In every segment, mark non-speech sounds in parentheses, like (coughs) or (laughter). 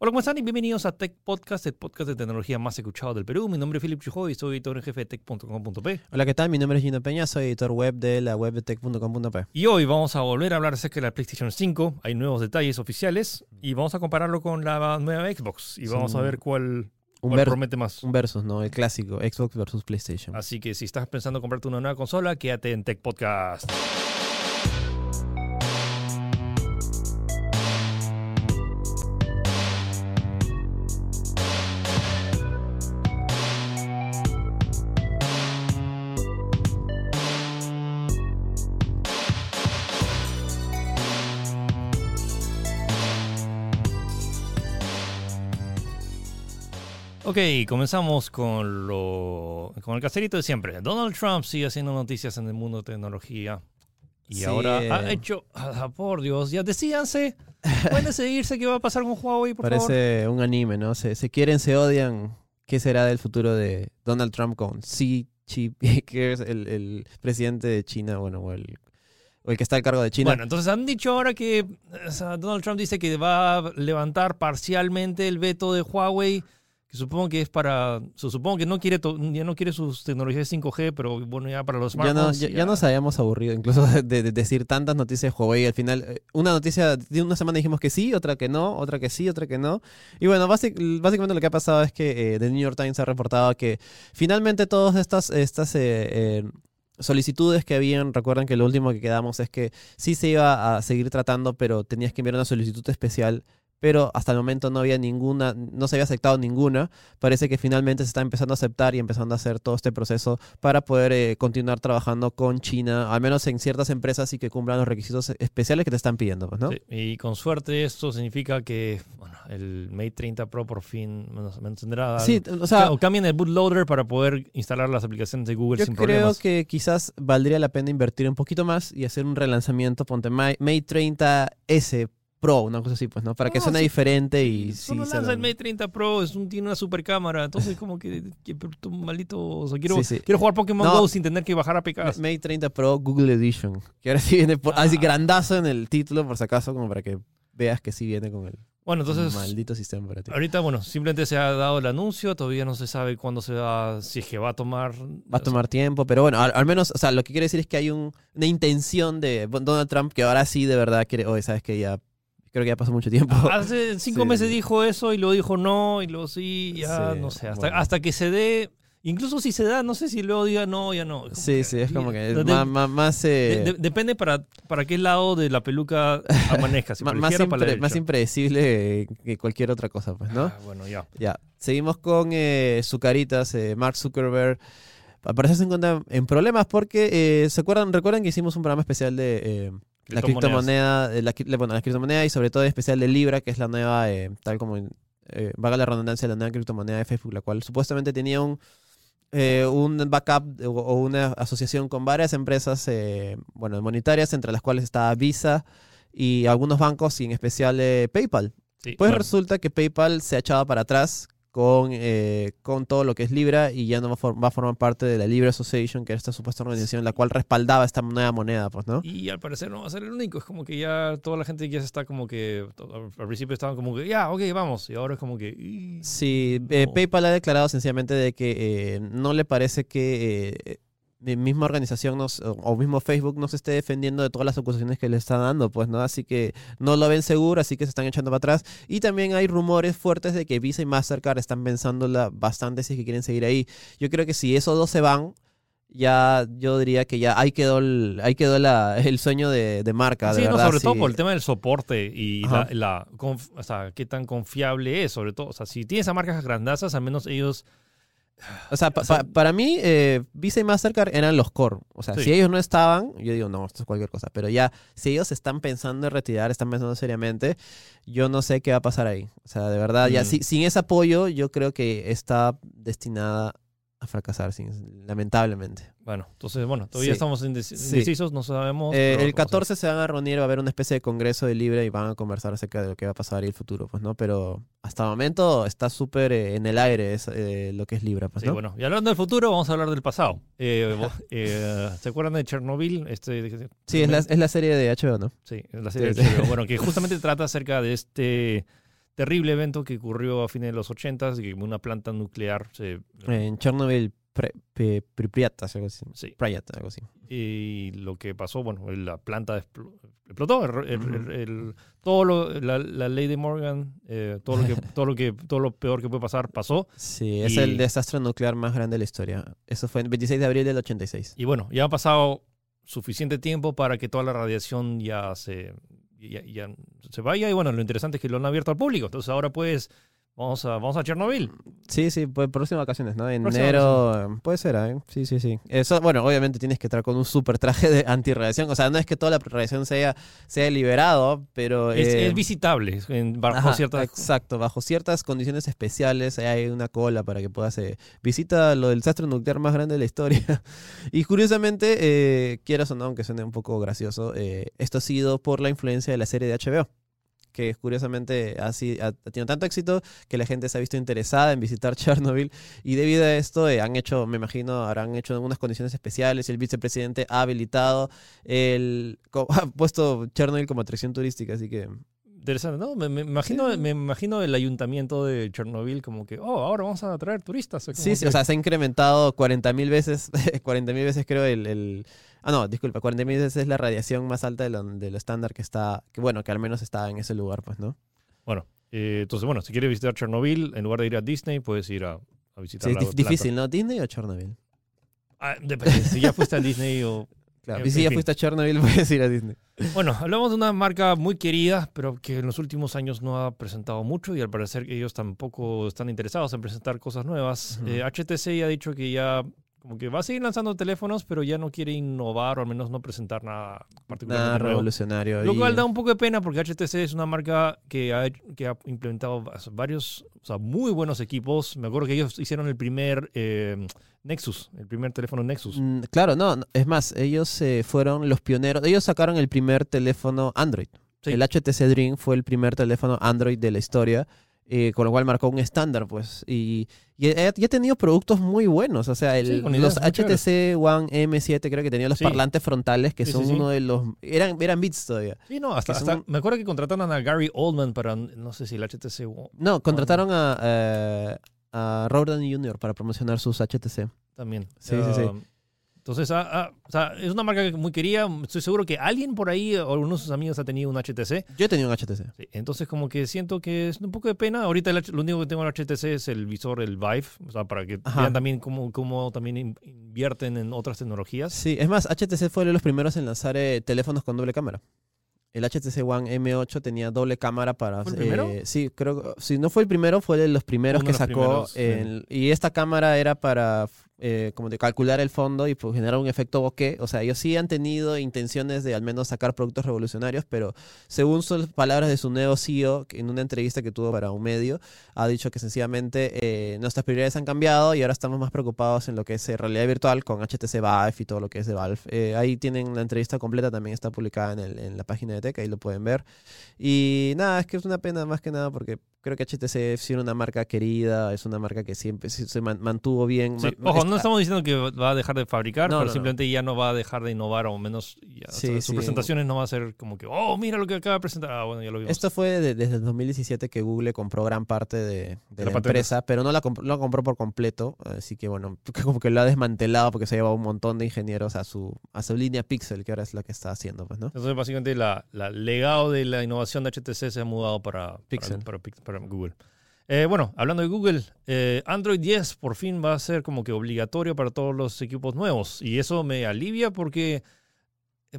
Hola, ¿cómo están? Y bienvenidos a Tech Podcast, el podcast de tecnología más escuchado del Perú. Mi nombre es Philip Chujoy y soy editor en jefe de tech.com.p. Hola, ¿qué tal? Mi nombre es Gino Peña, soy editor web de la web de tech.com.p. Y hoy vamos a volver a hablar acerca de la PlayStation 5. Hay nuevos detalles oficiales y vamos a compararlo con la nueva Xbox y vamos a ver cuál, Un, ver- promete más. un versus, ¿no? El clásico, Xbox versus PlayStation. Así que si estás pensando en comprarte una nueva consola, quédate en Tech Podcast. Ok, comenzamos con lo con el caserito de siempre. Donald Trump sigue haciendo noticias en el mundo de tecnología. Y Sí, ahora eh. ha hecho, ah, por Dios, ya decíanse, pueden decidirse qué va a pasar con Huawei, por favor. Parece un anime, ¿no? Se, se quieren, se odian. ¿Qué será del futuro de Donald Trump con Xi Jinping, (laughs) que es el, el presidente de China, bueno, o el, o el que está al cargo de China? Bueno, entonces han dicho ahora que o sea, Donald Trump dice que va a levantar parcialmente el veto de Huawei, que supongo que es para, su- supongo que no quiere, ya no quiere sus tecnologías 5G, pero bueno, ya para los ya, no, smartphones. ya, ya nos habíamos aburrido incluso de, de- de decir tantas noticias de Huawei. Al final, eh, una noticia de una semana dijimos que sí, otra que no, otra que sí, otra que no. Y bueno, básic- básicamente lo que ha pasado es que eh, The New York Times ha reportado que finalmente todas estas, estas eh, eh, solicitudes que habían, recuerdan que lo último que quedamos es que sí se iba a seguir tratando, pero tenías que enviar una solicitud especial. Pero hasta el momento no había ninguna, no se había aceptado ninguna. Parece que finalmente se está empezando a aceptar y empezando a hacer todo este proceso para poder eh, continuar trabajando con China, al menos en ciertas empresas y que cumplan los requisitos especiales que te están pidiendo, pues, ¿no? Sí, y con suerte esto significa que bueno, el Mate 30 Pro por fin menos tendrá... Sí, o sea, o cambien el bootloader para poder instalar las aplicaciones de Google yo sin creo problemas. que quizás valdría la pena invertir un poquito más y hacer un relanzamiento, ponte Ma- Mate 30S Pro, una cosa así, pues, ¿no? Para que suene sí. diferente y sí, Solo se lanza el Mate 30 Pro, es un, tiene una super cámara, entonces como que, que tu maldito... O sea, quiero, Sí, sí. quiero jugar Pokémon No. GO sin tener que bajar APKs. Mate 30 Pro Google Edition, que ahora sí viene por, así Ah. grandazo en el título, por si acaso, como para que veas que sí viene con el Bueno, entonces... maldito sistema operativo. Ahorita, bueno, simplemente se ha dado el anuncio, todavía no se sabe cuándo se va, si es que va a tomar... Va a tomar tiempo, pero bueno, al, al menos, o sea, lo que quiere decir es que hay un- una intención de Donald Trump que ahora sí de verdad quiere, oye, sabes que ya, creo que ya pasó mucho tiempo. Hace cinco (laughs) Sí. meses dijo eso y luego dijo no y luego sí, ya Sí, no sé, hasta, bueno. hasta que se dé, incluso si se da, no sé si luego diga no, ya no. Sí, sí, es como que de- más, más, más, eh, de- de- depende para, para qué lado de la peluca si (laughs) la más, para impre- más impredecible que cualquier otra cosa, pues, ¿no? Ah, bueno, ya. Ya, seguimos con eh, Zucaritas, eh, Mark Zuckerberg. Se encuentra en problemas porque, eh, ¿se acuerdan? Recuerdan que hicimos un programa especial de eh, la criptomoneda, de la, bueno, la criptomoneda y sobre todo en especial de Libra, que es la nueva, eh, tal como eh, vaga la redundancia, la nueva criptomoneda de Facebook, la cual supuestamente tenía un, eh, un backup o- o una asociación con varias empresas, eh, bueno, monetarias, entre las cuales estaba Visa y algunos bancos y en especial eh, PayPal. Sí, Pues bueno, resulta que PayPal se ha echado para atrás con, eh, con todo lo que es Libra y ya no va a, for- va a formar parte de la Libra Association, que era esta supuesta organización la cual respaldaba esta nueva moneda, pues, ¿no? Y al parecer no va a ser el único, es como que ya toda la gente ya se está como que, al principio estaban como que, ya, ok, vamos, y ahora es como que... "Y, Sí, eh, no". PayPal ha declarado sencillamente de que eh, no le parece que la misma organización nos, o, mismo Facebook no se esté defendiendo de todas las acusaciones que le está dando, pues, ¿no? Así que no lo ven seguro, así que se están echando para atrás. Y también hay rumores fuertes de que Visa y Mastercard están pensándola bastante si es que quieren seguir ahí. Yo creo que si esos dos se van, ya yo diría que ya ahí quedó el, ahí quedó la, el sueño de, de marca, de Sí, no, sobre todo por el tema del soporte y la, Ajá. la conf- o sea, qué tan confiable es, sobre todo. O sea, si tienes a marcas grandazas, al menos ellos... O sea, pa- O sea- pa- para mí, eh, Visa y Mastercard eran los core. O sea, Sí. si ellos no estaban, yo digo, no, esto es cualquier cosa. Pero ya, si ellos están pensando en retirar, están pensando seriamente, yo no sé qué va a pasar ahí. O sea, de verdad, ya Mm. si- sin ese apoyo, yo creo que está destinada a fracasar, sin- lamentablemente. Bueno, entonces, bueno, todavía Sí. estamos indes- Sí. indecisos, no sabemos. Eh, el vamos a ver. 14 se van a reunir, va a haber una especie de congreso de Libre y van a conversar acerca de lo que va a pasar y el futuro, pues, ¿no? Pero hasta el momento está súper eh, en el aire es, eh, lo que es Libra, pues, Sí, ¿no? bueno, y hablando del futuro, vamos a hablar del pasado. (laughs) ¿Se acuerdan de Chernobyl? Este, Sí, es la, es la serie de HBO, ¿no? Sí, es la serie de. HBO. Bueno, que justamente (laughs) trata acerca de este terrible evento que ocurrió a fines de los 80 y que una planta nuclear se... En Chernobyl, Pripyat, algo así. sí. Pripyat, algo así. Y lo que pasó, bueno, la planta expl- explotó. el- el- el- todo lo, la, la ley de Morgan, eh, todo, lo que, (laughs) todo, lo que, todo lo peor que puede pasar pasó. Sí, es Y- el desastre nuclear más grande de la historia. Eso fue el 26 de abril del 86. Y bueno, ya ha pasado suficiente tiempo para que toda la radiación ya se, ya, ya se vaya. Y bueno, lo interesante es que lo han abierto al público. Entonces ahora pues vamos a, vamos a Chernobyl. Sí, sí, pues próximas vacaciones, ¿no? En enero, puede ser, ¿eh? Sí, sí, sí. Eso, bueno, obviamente tienes que estar con un super traje de antirradiación. O sea, no es que toda la radiación sea, sea liberado, pero... Es, eh, es visitable en, bajo Ajá, ciertas... Exacto, bajo ciertas condiciones especiales hay una cola para que puedas eh, visita lo del desastre nuclear más grande de la historia. (laughs) y curiosamente, eh, quieras o no, aunque suene un poco gracioso, eh, esto ha sido por la influencia de la serie de HBO que curiosamente ha, tenido tanto éxito que la gente se ha visto interesada en visitar (laughs) Chernobyl y debido a esto eh, han hecho, me imagino, habrán hecho algunas condiciones especiales el vicepresidente ha habilitado el, (laughs) ha puesto Chernobyl como atracción turística, así que Interesante, ¿no? Me, me imagino, Sí. me imagino el ayuntamiento de Chernobyl como que, oh, ahora vamos a traer turistas. Como Sí, sí, que- o sea, se ha incrementado 40 mil veces, (laughs) 40 mil veces creo el, el- Ah, no, disculpa, 40 mil veces es la radiación más alta de lo, de lo estándar que está, que bueno, que al menos está en ese lugar, pues, ¿no? Bueno, eh, entonces, bueno, si quieres visitar Chernobyl, en lugar de ir a Disney, puedes ir a, a visitar Sí, es la difícil, ¿no? ¿Disney o Chernobyl? Ah, depende, si ya fuiste a Disney o... Claro, y si ya fin. fuiste a Chernobyl, (laughs) puedes ir a Disney. Bueno, hablamos de una marca muy querida, pero que en los últimos años no ha presentado mucho y al parecer que ellos tampoco están interesados en presentar cosas nuevas. Ujú. Eh, HTC ya ha dicho que ya como que va a seguir lanzando teléfonos, pero ya no quiere innovar o al menos no presentar nada particularmente Nada nuevo. revolucionario. Lo cual da un poco de pena porque HTC es una marca que ha, que ha implementado varios, o sea, muy buenos equipos. Me acuerdo que ellos hicieron el primer eh, Nexus, el primer teléfono Nexus. Mm, Claro, no, no, es más, ellos eh, fueron los pioneros, ellos sacaron el primer teléfono Android. Sí. El HTC Dream fue el primer teléfono Android de la historia, eh, con lo cual marcó un estándar, pues. Y, y ha tenido productos muy buenos, o sea, el- Sí, los HTC One M7 creo que tenía los Sí. parlantes frontales, que son uno de los... Eran, eran bits todavía. Sí, no, hasta- me acuerdo que contrataron a Gary Oldman para, no sé si el HTC One No, contrataron a, eh, a Robert Downey Jr. para promocionar sus HTC. también. Sí, sí, sí. Ah, Entonces, ah, ah, o sea, es una marca que muy quería. Estoy seguro que alguien por ahí, o alguno de sus amigos, ha tenido un HTC. Yo he tenido un HTC. Sí, entonces, como que siento que es un poco de pena. Ahorita el lo único que tengo en el HTC es el visor, el Vive, o sea, para que Ajá. vean también cómo, cómo también in- invierten en otras tecnologías. Sí, es más, HTC fue de los primeros en lanzar eh, teléfonos con doble cámara. El HTC One M8 tenía doble cámara para... ¿Fue el primero? eh, sí, creo que... Si no fue el primero, fue de los primeros Uno que de los sacó. primeros, sí. el- y esta cámara era para eh, como de calcular el fondo y pues, generar un efecto bokeh. O sea, ellos sí han tenido intenciones de al menos sacar productos revolucionarios, pero según sus palabras de su nuevo CEO, en una entrevista que tuvo para un medio, ha dicho que sencillamente eh, nuestras prioridades han cambiado y ahora estamos más preocupados en lo que es eh, realidad virtual con HTC Vive y todo lo que es de Valve. Ahí tienen la entrevista completa, también está publicada en, en la página de Tech, ahí lo pueden ver. Y nada, es que es una pena más que nada porque creo que HTC sí era una marca querida, es una marca que siempre se se man- mantuvo bien. Sí, Ojo, no estamos diciendo que va a dejar de fabricar, No, pero no, no. simplemente ya no va a dejar de innovar, o menos ya, o Sí, sea, sus sí. presentaciones no va a ser como que, oh, mira lo que acaba de presentar. Ah, bueno, ya lo vimos. Esto fue de- desde el 2017 que Google compró gran parte de, la empresa, pero no la, compró, no la compró por completo. Así que bueno, (laughs) como que lo ha desmantelado porque se ha llevado un montón de ingenieros a su, a su línea Pixel, que ahora es la que está haciendo, pues, ¿no? Entonces, básicamente, la, la legado de la innovación de HTC se ha mudado para, Pixel. para, para Google. Eh, bueno, hablando de Google, eh, Android 10 por fin va a ser como que obligatorio para todos los equipos nuevos. Y eso me alivia porque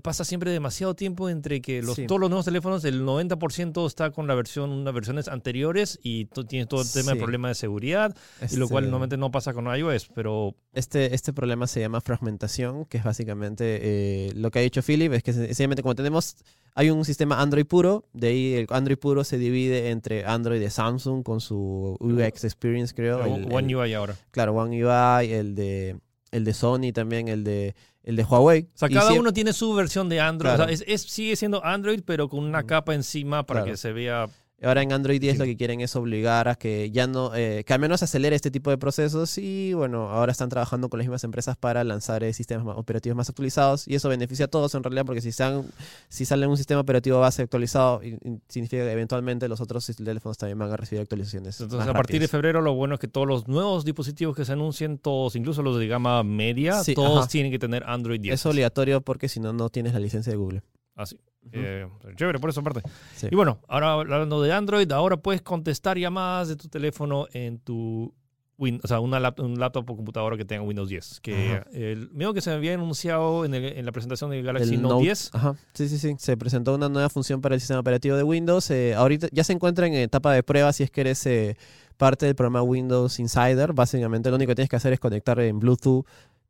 pasa siempre demasiado tiempo entre que los, Sí. todos los nuevos teléfonos, el 90% está con la versión, unas versiones anteriores y tú tienes todo el tema de Sí. problema de seguridad, y lo cual Este- normalmente no pasa con iOS, pero Este, este problema se llama fragmentación, que es básicamente eh, lo que ha dicho Philip, es que sencillamente como tenemos, hay un sistema Android puro, de ahí el Android puro se divide entre Android de Samsung con su UX Experience, creo. el- One el- UI ahora. Claro, One UI, el de, el de Sony también, el de, el de Huawei. O sea, cada uno tiene su versión de Android. Claro. O sea, es, es- sigue siendo Android, pero con una capa encima para Claro. que se vea. Ahora en Android 10 Sí. lo que quieren es obligar a que ya no, eh, que al menos acelere este tipo de procesos y bueno, ahora están trabajando con las mismas empresas para lanzar eh, sistemas ma- operativos más actualizados y eso beneficia a todos en realidad porque si, sean, si sale un sistema operativo base actualizado y- y significa que eventualmente los otros teléfonos también van a recibir actualizaciones. Entonces, a partir de febrero, lo bueno es que todos los nuevos dispositivos que se anuncien, todos, incluso los de gama media, Sí, todos ajá. tienen que tener Android 10. Es obligatorio porque si no, no tienes la licencia de Google. Así. Eh, chévere, por esa parte. Sí. Y bueno, ahora hablando de Android, ahora puedes contestar llamadas de tu teléfono en tu Win, o sea, una lap- un laptop o computadora que tenga Windows 10. Que Ajá. el mismo que se había anunciado en, el- en la presentación del Galaxy El Note, 10. Ajá, sí, sí, sí. Se presentó una nueva función para el sistema operativo de Windows. eh, ahorita ya se encuentra en etapa de prueba si es que eres eh, parte del programa Windows Insider. Básicamente lo único que tienes que hacer es conectar en Bluetooth.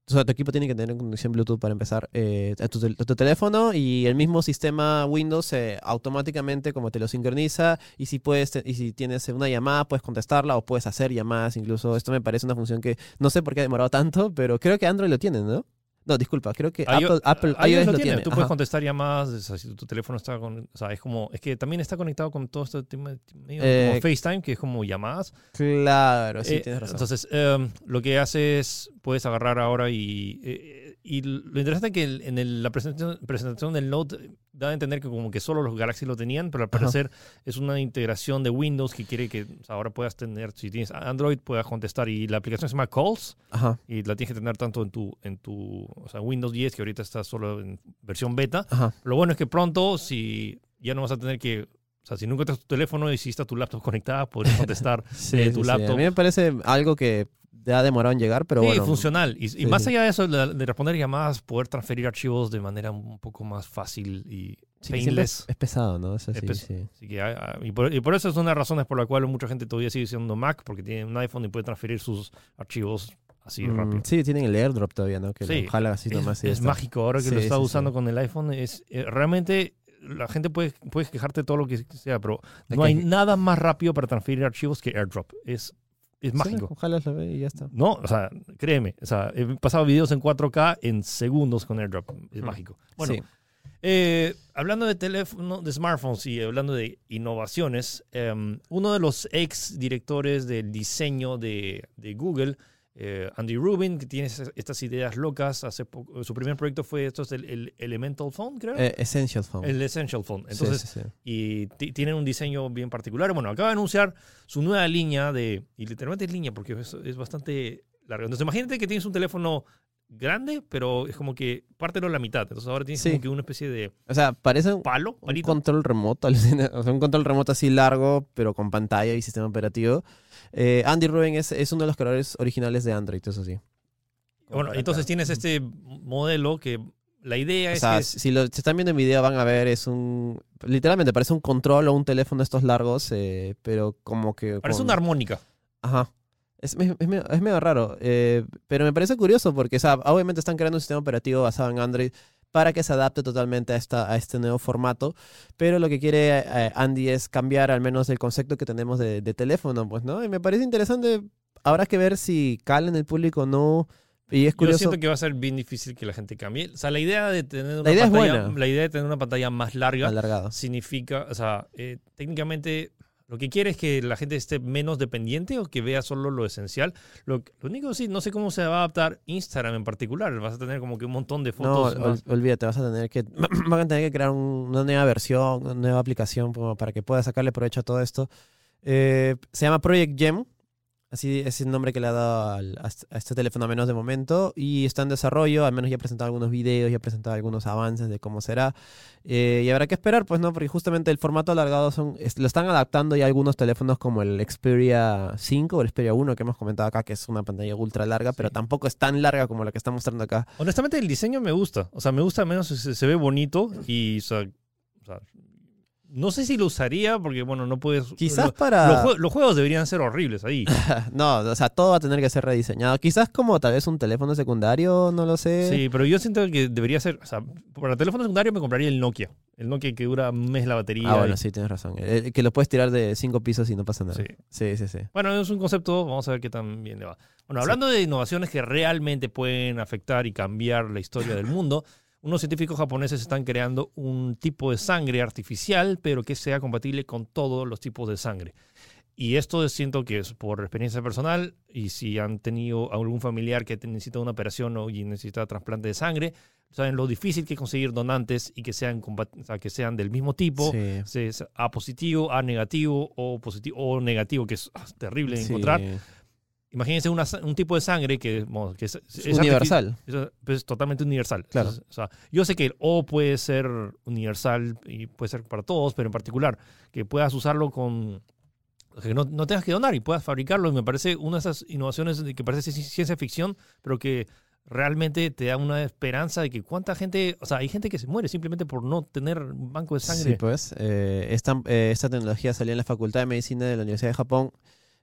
O sea, tu equipo tiene que tener conexión Bluetooth para empezar eh, a, tu, teléfono y el mismo sistema Windows eh, automáticamente como te lo sincroniza y si puedes y si tienes una llamada puedes contestarla o puedes hacer llamadas incluso. Esto me parece una función que no sé por qué ha demorado tanto, pero creo que Android lo tiene, ¿no? No, disculpa, creo que Apple, Apple iOS iOS lo tiene. tiene. Tú ajá. puedes contestar llamadas, o sea, si tu teléfono está con, o sea, es como, es que también está conectado con todo este tema medio Eh, como FaceTime, que es como llamadas. Claro, sí, Eh, tienes razón. Entonces, em, lo que hace es, puedes agarrar ahora y, eh, y lo interesante es que el- en el- la presentación, presentación del Note da a entender que como que solo los Galaxy lo tenían, pero al Ajá. parecer es una integración de Windows que quiere que o sea, ahora puedas tener, si tienes Android, puedas contestar. Y la aplicación se llama Calls Ajá, y la tienes que tener tanto en tu, en tu o sea, Windows 10, que ahorita está solo en versión beta. ajá. Lo bueno es que pronto, si ya no vas a tener que, o sea, si nunca tienes tu teléfono y si está tu laptop (laughs) conectada, podrías contestar (laughs) Sí, sí, tu sí. laptop. A mí me parece algo que ha demorado en llegar, pero sí, bueno. funcional. Y, más sí. allá de eso, de, de responder llamadas, poder transferir archivos de manera un poco más fácil y painless. es, es pesado, ¿no? Eso Es sí, pes- sí. Así que, ah, ah, y, por, y por eso es una de las razones por la cual mucha gente todavía sigue siendo Mac, porque tiene un iPhone y puede transferir sus archivos así Mm, rápido. sí, tienen el airdrop todavía, ¿no? Que Sí, lo jala así Es, nomás. y es mágico ahora que lo está usando con el iPhone. Es eh, realmente la gente puede, puedes quejarte todo lo que sea, pero no hay nada más rápido para transferir archivos que AirDrop. Es, es Sí, mágico. Ojalá lo ve y ya está. No, o sea, créeme, o sea, he pasado videos en 4K en segundos con AirDrop. Es Mm. mágico. Bueno, Sí. eh, hablando de teléfono, de smartphones y hablando de innovaciones, em, uno de los ex directores del diseño de, de Google, eh, Andy Rubin, que tiene estas ideas locas, hace poco, su primer proyecto fue esto es el, el Elemental Phone, creo. Eh, Essential Phone. el Essential Phone. Entonces, sí, sí. y ti- tienen un diseño bien particular. Bueno, acaba de anunciar su nueva línea de, y literalmente es línea porque es, es bastante larga. Entonces, imagínate que tienes un teléfono grande, pero es como que pártelo a la mitad. Entonces, ahora tienes Sí. como que una especie de O sea, parece un, palo, un control remoto. (laughs) O sea, un control remoto así largo, pero con pantalla y sistema operativo. Eh, Andy Rubin es, es uno de los creadores originales de Android, eso sí. Bueno, entonces tienes este modelo que la idea O es sea, que... si lo si están viendo en video van a ver, es un... Literalmente parece un control o un teléfono de estos largos, eh, pero como que... Parece con- una armónica. Ajá. Es, es, es medio, es medio raro, eh, pero me parece curioso porque, o sea, obviamente están creando un sistema operativo basado en Android para que se adapte totalmente a, esta, a este nuevo formato, pero lo que quiere eh, Andy es cambiar al menos el concepto que tenemos de, de teléfono, pues, ¿no? Y me parece interesante, habrá que ver si cala en el público o no, y es Yo curioso... siento que va a ser bien difícil que la gente cambie. O sea, la idea de tener una idea es pantalla, la idea de tener una pantalla más larga Alargado. significa, o sea, eh, técnicamente lo que quiere es que la gente esté menos dependiente o que vea solo lo esencial. Lo, lo único sí, no sé cómo se va a adaptar Instagram en particular. Vas a tener como que un montón de No, fotos. ol- más. olvídate, vas a tener que (clears throat) van a tener que crear un- una nueva versión, una nueva aplicación como para que pueda sacarle provecho a todo esto. Eh, se llama Project Gem, así es el nombre que le ha dado al- a, este- a este teléfono, al menos de momento, y está en desarrollo, al menos ya ha presentado algunos videos, ya ha presentado algunos avances de cómo será, Eh, y habrá que esperar, pues no, porque justamente el formato alargado son, es- lo están adaptando ya algunos teléfonos como el Xperia 5 o el Xperia 1 que hemos comentado acá, que es una pantalla ultra larga, pero tampoco es tan larga como la que está mostrando acá. Honestamente, el diseño me gusta. O sea, me gusta al menos, se, se ve bonito y, o sea, o sea, no sé si lo usaría porque, bueno, no puedes... Quizás lo- para... los, jue- los juegos deberían ser horribles ahí. (laughs) No, o sea, todo va a tener que ser rediseñado. Quizás como tal vez un teléfono secundario, no lo sé. Sí, pero yo siento que debería ser... O sea, para teléfono secundario me compraría el Nokia. El Nokia que dura un mes la batería. Ah, y- bueno, sí, tienes razón. Eh, que lo puedes tirar de cinco pisos y no pasa nada. Sí. Sí, sí, sí. Bueno, es un concepto, vamos a ver qué tan bien le va. Bueno, hablando de innovaciones que realmente pueden afectar y cambiar la historia del mundo, unos científicos japoneses están creando un tipo de sangre artificial, pero que sea compatible con todos los tipos de sangre. Y esto siento que es por experiencia personal y si han tenido algún familiar que necesita una operación o y necesita trasplante de sangre, saben lo difícil que es conseguir donantes y que sean, que sean del mismo tipo, Sí. A positivo, A negativo o positivo o negativo, que es ah, terrible de Sí. Imagínense una un tipo de sangre que, es, Es universal. Es, es totalmente universal. Claro. Entonces, o sea, yo sé que el O puede ser universal y puede ser para todos, pero en particular que puedas usarlo con que no, no tengas que donar y puedas fabricarlo. Y me parece una de esas innovaciones que parece ci- ciencia ficción, pero que realmente te da una esperanza de que cuánta gente, o sea, hay gente que se muere simplemente por no tener un banco de sangre. Sí, pues. eh, esta, eh, esta tecnología salió en la Facultad de Medicina de la Universidad de Japón.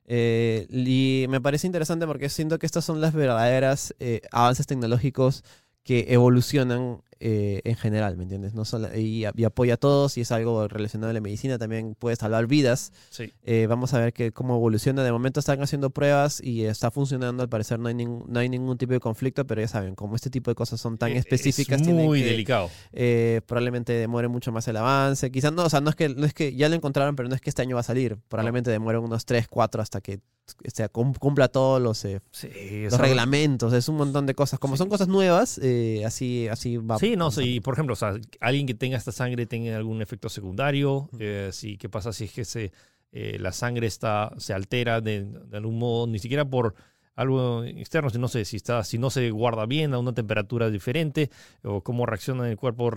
Eh, y me parece interesante porque siento que estas son las verdaderas eh, avances tecnológicos que evolucionan eh, en general, ¿me entiendes? No solo, y, y apoya a todos y es algo relacionado a la medicina, también puede salvar vidas. Sí. Eh, vamos a ver que, cómo evoluciona. De momento están haciendo pruebas y está funcionando. Al parecer no hay, ningún, no hay ningún tipo de conflicto, pero ya saben, como este tipo de cosas son tan Eh, específicas, Es muy que- delicado. eh, probablemente demore mucho más el avance. Quizás no, o sea, no es, que, no es que ya lo encontraron, pero no es que este año va a salir. Probablemente demore unos 3, 4 hasta que o sea, cumpla todos los, eh, Sí, reglamentos. Es un montón de cosas. Como Sí. son cosas nuevas, eh, así, así va. Sí, no, avanzando. sí, por ejemplo, o sea, alguien que tenga esta sangre tenga algún efecto secundario, eh, sí, ¿qué pasa si es que se, eh, la sangre está, se altera de, de algún modo, ni siquiera por algo externo, si no, sé, si, está, si no se guarda bien a una temperatura diferente, o cómo reacciona el cuerpo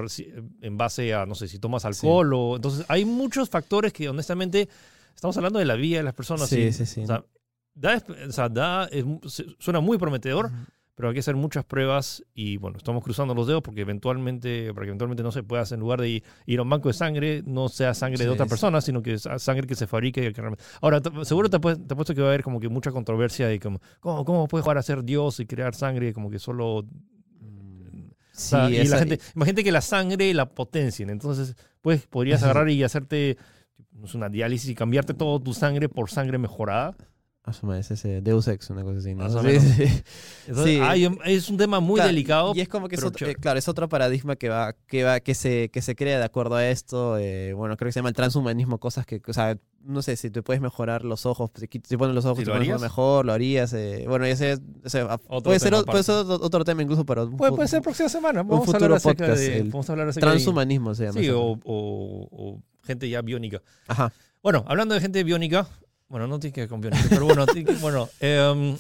en base a, no sé, si tomas alcohol, o entonces hay muchos factores que honestamente estamos hablando de la vida de las personas. Sí, sí, sí. O sea, da, o sea, da- es suena muy prometedor. Pero hay que hacer muchas pruebas y bueno, estamos cruzando los dedos porque eventualmente, para que eventualmente no se pueda, en lugar de ir, a un banco de sangre, no sea sangre de otra sí. persona, sino que sea sangre que se fabrique. y que realmente- Ahora, seguro te, te apuesto que va a haber como que mucha controversia de como, ¿cómo, cómo puedes jugar a ser Dios y crear sangre como que solo... o Sí, sea, y la esa- gente, imagínate que la sangre la potencien, entonces pues podrías (laughs) agarrar y hacerte no una diálisis y cambiarte toda tu sangre por sangre mejorada. Su madre, es ese Deus Ex, una cosa así, ¿no? Sí, sí. (laughs) Entonces, Sí. hay- es un tema muy Claro, delicado. Y es como que es otro, eh, claro, es otro paradigma que va, que va, que se, que se crea de acuerdo a esto. eh, bueno, creo que se llama el transhumanismo, cosas que, o sea, no sé, si te puedes mejorar los ojos, si si pones los ojos, ¿Sí te lo pones harías? mejor, lo harías. eh, bueno, ese, es- ese, ah, puede, ser, puede ser otro, tema incluso para un Puede, puede ser próxima semana. Vamos a futuro hablar acerca podcast, de, el vamos a hablar acerca de- transhumanismo se llama. Sí, o, o- o gente ya biónica. Ajá. Bueno, hablando de gente biónica, bueno, no tiene que ver pero bueno, tiene que- bueno em,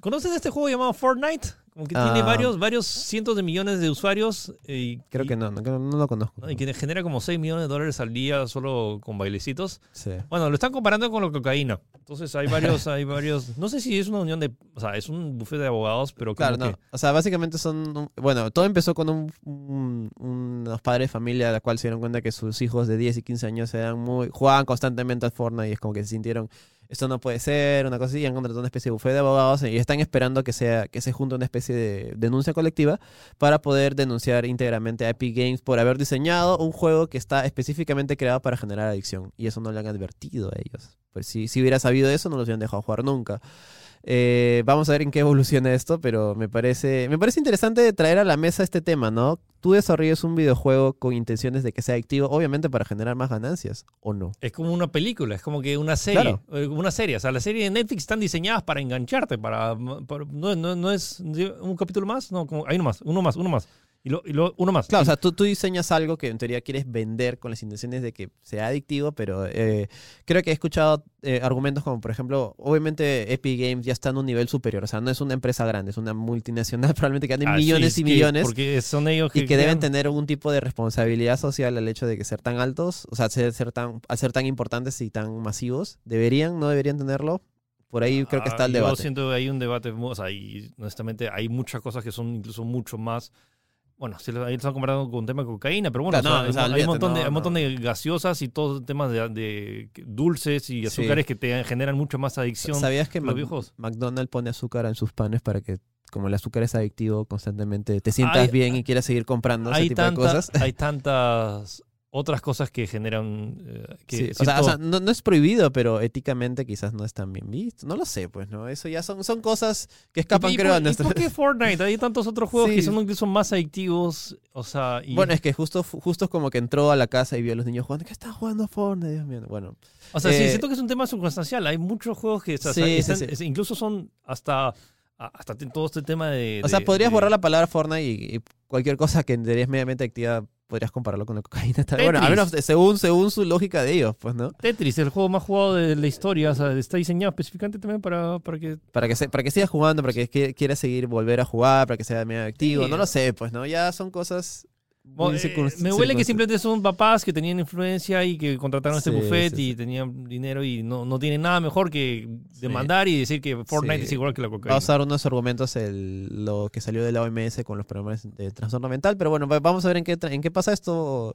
¿conocen este juego llamado Fortnite? Como que tiene Ah. varios, varios cientos de millones de usuarios y, Creo que no, no, no, no lo conozco. ¿no? y que genera como 6 millones de dólares al día solo con bailecitos. Sí. Bueno, lo están comparando con la cocaína. Entonces hay varios, hay varios, no sé si es una unión de, o sea, es un buffet de abogados, pero Claro, no. que- O sea, básicamente son. Bueno, todo empezó con un, un- unos padres de familia, la cual se dieron cuenta que sus hijos de 10 y 15 años eran muy. jugaban constantemente al Fortnite y es como que se sintieron. Esto no puede ser, una cosa así, y han contratado una especie de buffet de abogados y están esperando que sea que se junte una especie de denuncia colectiva para poder denunciar íntegramente a Epic Games por haber diseñado un juego que está específicamente creado para generar adicción. Y eso no le han advertido a ellos. Pues si, si hubiera sabido eso, no los hubieran dejado jugar nunca. Eh, vamos a ver en qué evoluciona esto, pero me parece, me parece interesante traer a la mesa este tema, ¿no? Tú desarrollas un videojuego con intenciones de que sea adictivo, obviamente para generar más ganancias, ¿o no? Es como una película, es como que una serie. Claro. eh, Una serie. O sea, las series de Netflix están diseñadas para engancharte, para, para- no, no- no es un capítulo más, no, como, hay uno más, uno más, uno más. Y, lo, y lo- uno más. Claro, o sea, tú, tú diseñas algo que en teoría quieres vender con las intenciones de que sea adictivo, pero eh, creo que he escuchado eh, argumentos como, por ejemplo, obviamente Epic Games ya está en un nivel superior, o sea, no es una empresa grande, es una multinacional (laughs) probablemente que gane Ah, millones es y que- millones. Porque son ellos que, y que deben crean- tener algún tipo de responsabilidad social al hecho de que ser tan altos, o sea, ser, ser tan, al ser tan importantes y tan masivos, ¿deberían, no deberían tenerlo? Por ahí creo que está el Ah, Yo debate. siento que hay un debate, o sea, y honestamente hay muchas cosas que son incluso mucho más. Bueno, si ahí están comparando con un tema de cocaína, pero bueno, Claro, o sea, no, o sea, hay, un montón de, no, hay un montón de gaseosas y todos temas de, de dulces y Sí. azúcares que te generan mucho más adicción. ¿Sabías que los Mac- viejos. McDonald's pone azúcar en sus panes para que, como el azúcar es adictivo, constantemente te sientas Hay- bien y quieras seguir comprando ese tipo de cosas? hay tantas otras cosas que generan... eh, que Sí, o sea, o cierto- sea, no, no es prohibido, pero éticamente quizás no es tan bien visto. No lo sé, pues, ¿no? Eso ya son, son cosas que escapan, ¿Y creo, por- a ¿Y nuestra... por qué (laughs) Fortnite? Hay tantos otros juegos Sí. que son incluso más adictivos. O sea, y- Bueno, es que justo, justo como que entró a la casa y vio a los niños jugando. ¿Qué está jugando Fortnite? Dios mío. Bueno, o sea, sí, eh, siento que es un tema circunstancial. Hay muchos juegos que o sea, Sí, sí, están- sí. es- incluso son hasta, a- hasta t- todo este tema de... o sea, de- podrías de- borrar la palabra Fortnite y, y cualquier cosa que es mediamente activa podrías compararlo con la cocaína. Tal- Bueno, Tetris. menos según, según su lógica de ellos, pues, ¿no? Tetris, el juego más jugado de la historia, o sea, está diseñado específicamente también para, para que... Para que, se, para que siga jugando, para que qui- quiera seguir volver a jugar, para que sea medio activo. Sí. No lo sé, pues, ¿no? Ya son cosas... Eh, me huele que simplemente son papás que tenían influencia y que contrataron este Sí, buffet sí, y sí. tenían dinero y no, no tienen nada mejor que demandar y decir que Fortnite es igual que la Va a cocaína. usar unos argumentos el, lo que salió de la OMS con los problemas de trastorno mental, pero bueno, va- vamos a ver en qué, en qué pasa esto.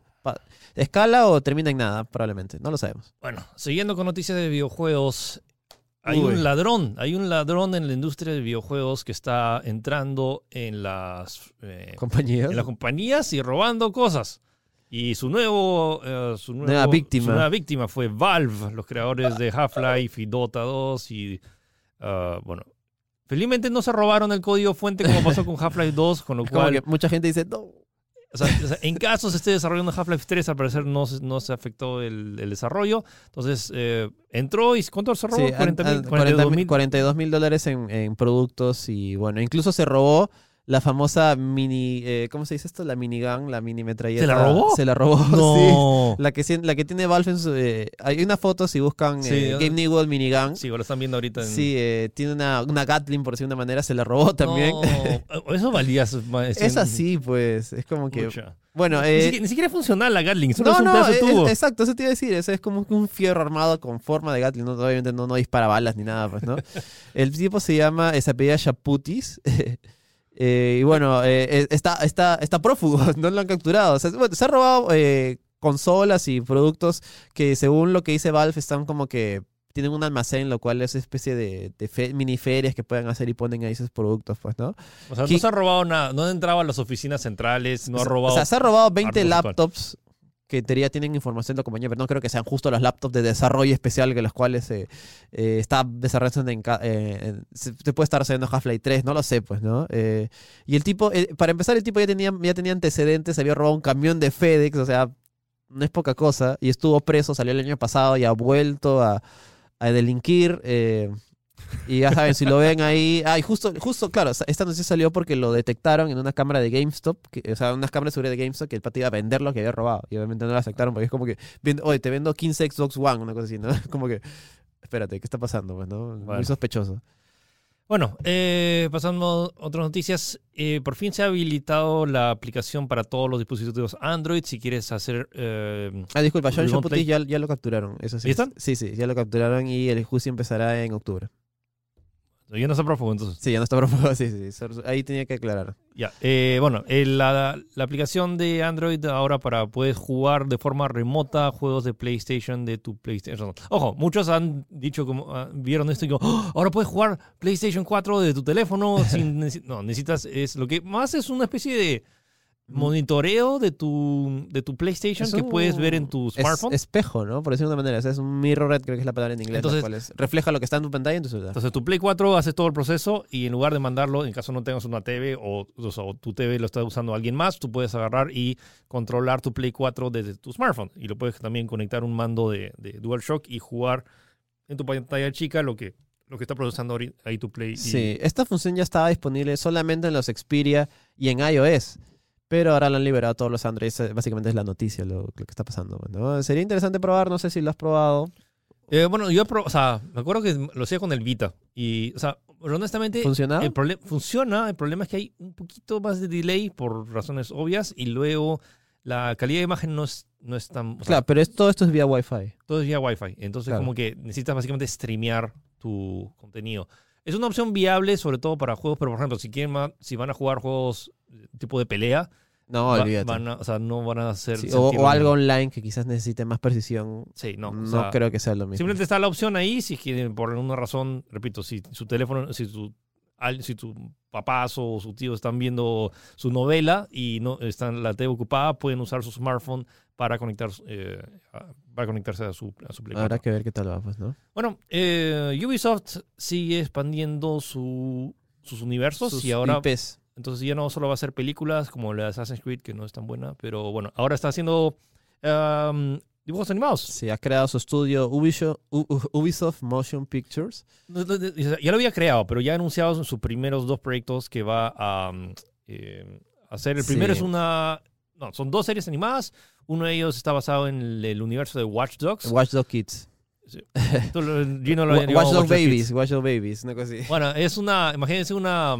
¿Escala o termina en nada? Probablemente, no lo sabemos. Bueno, siguiendo con noticias de videojuegos, hay Uy. un ladrón, hay un ladrón en la industria de videojuegos que está entrando en las, eh, Compañías. en las compañías y robando cosas. Y su nuevo, eh, su nuevo- Nueva víctima. su nueva víctima fue Valve, los creadores de Half-Life y Dota 2 y ah, bueno. Felizmente no se robaron el código fuente como pasó con Half-Life 2, con lo como cual que mucha gente dice, no. O sea, o sea, en caso se esté desarrollando Half-Life 3, al parecer no, se- no se afectó el, el desarrollo. Entonces, eh, entró y ¿cuánto se robó? Sí, an- 40 an- mil, 42 mil. 42 mil dólares en, en productos y bueno, incluso se robó la famosa mini, eh, ¿cómo se dice esto? La minigun, la mini metralleta. ¿Se la robó? Se la robó, (laughs) sí. No. La que, la que tiene Valve en su... eh, hay una foto, si buscan Sí, eh, Game Newell minigun. Sí, lo están viendo ahorita. En... Sí, eh, tiene una, una Gatling, por decir de una manera, se la robó también. No, (laughs) eso valía. su- es así, pues. Es como que. Mucha. Bueno, ni, eh, siquiera, ni siquiera es funcional la Gatling, eso no, es un no, pedazo de es- tubo. exacto, eso te iba a decir. Eso es como un fierro armado con forma de Gatling. No, obviamente no, no dispara balas ni nada, pues, ¿no? (laughs) El tipo se llama, se apellida Shaputis. Eh, y bueno, eh, eh, está, está, está prófugo, (laughs) no lo han capturado. O sea, bueno, se ha robado eh, consolas y productos que, según lo que dice Valve, están como que tienen un almacén, lo cual es especie de, de fe- mini ferias que pueden hacer y ponen ahí esos productos, pues, ¿no? o sea, ¿qué- no se ha robado nada. No ha entrado a las oficinas centrales, no ha O sea- robado. O sea, se ha robado 20 armas virtuales. laptops que en tienen información de la compañía, pero no creo que sean justo los laptops de desarrollo especial que los cuales eh, eh, está desarrollando en, eh, se, puede estar haciendo Half-Life 3, no lo sé, pues, ¿no? Eh, y el tipo, para empezar, el tipo ya tenía, ya tenía antecedentes, había robado un camión de FedEx, o sea, no es poca cosa, y estuvo preso, salió el año pasado y ha vuelto a, a delinquir. Y ya saben, si lo ven ahí. Ah, y justo, justo, claro, esta noticia salió porque lo detectaron en una cámara de GameStop, que, o sea, unas cámaras de seguridad de GameStop que el pata iba a vender lo que había robado. Y obviamente no lo aceptaron porque es como que, oye, te vendo 15 Xbox One, una cosa así, ¿no? (laughs) Como que, espérate, ¿qué está pasando? Pues, ¿no? Bueno. Muy sospechoso. Bueno, eh, pasando a otras noticias, eh, por fin se ha habilitado la aplicación para todos los dispositivos Android. Si quieres hacer. eh, Ah, disculpa, John ya, ya lo capturaron. Eso sí. ¿Ya están? Sí, sí, ya lo capturaron y el juicio empezará en octubre. Ya no está prófugo, entonces. Sí, ya no está prófugo, (laughs) sí, sí. Ahí tenía que aclarar. Ya. eh, bueno, eh, la, la aplicación de Android ahora para puedes jugar de forma remota juegos de PlayStation de tu PlayStation. Ojo, muchos han dicho como ah, vieron esto y digo, "Oh, ahora puedes jugar PlayStation 4 de tu teléfono (laughs) sin no necesitas es lo que más es una especie de monitoreo de tu de tu PlayStation Es que un- puedes ver en tu es- smartphone. espejo, ¿no? Por decirlo de una manera. O sea, es un mirrored, creo que es la palabra en inglés. Entonces- la cual es- refleja lo que está en tu pantalla en tu celular. Entonces tu Play 4 hace todo el proceso y en lugar de mandarlo, en caso no tengas una TV o, o sea, o tu TV lo está usando alguien más, tú puedes agarrar y controlar tu Play 4 desde tu smartphone. Y lo puedes también conectar a un mando de, de DualShock y jugar en tu pantalla chica lo que, lo que está procesando ahori- ahí tu Play. y- Sí, esta función ya estaba disponible solamente en los Xperia y en iOS. Pero ahora lo han liberado a todos los Android. Básicamente es la noticia lo, lo que está pasando. ¿no? Sería interesante probar, no sé si lo has probado. Eh, bueno, yo o sea, me acuerdo que lo hacía con el Vita. Y, o sea, honestamente, ¿Funcionaba? el funciona. El problema es que hay un poquito más de delay por razones obvias y luego la calidad de imagen no es, no es tan... o sea, Claro, pero es- todo esto es vía Wi-Fi. todo es vía Wi-Fi. Entonces, Claro. como que necesitas básicamente streamear tu contenido. Es una opción viable, sobre todo para juegos, pero por ejemplo, si quieren si van a jugar juegos tipo de pelea, No, va- olvídate. van a- o sea, no van a hacer. Sí, o, algo online que quizás necesite más precisión. Sí, no. No, o sea, creo que sea lo mismo. Simplemente está la opción ahí, si quieren, por alguna razón, repito, si su teléfono, si su si tu papás o su tío están viendo su novela y no están la TV ocupada, pueden usar su smartphone para, conectar, eh, para conectarse a su, a su Play Habrá 4. que ver qué tal va, pues, ¿no? Bueno, eh, Ubisoft sigue expandiendo su- sus universos Sus y ahora IPs. Entonces ya no solo va a hacer películas como la de Assassin's Creed, que no es tan buena, pero bueno, ahora está haciendo um, dibujos animados. Sí, ha creado su estudio Ubisoft, Motion Pictures. Ya lo había creado, pero ya ha anunciado sus primeros dos proyectos que va a um, eh, hacer. El primero Sí. es una... No, son dos series animadas. Uno de ellos está basado en el, el universo de Watch Dogs. Watch Dog Kids. Esto lo- Gino lo Watch Dog Watch Dogs Babies. Watch Dog Babies, una cosa así. Bueno, es una... Imagínense una...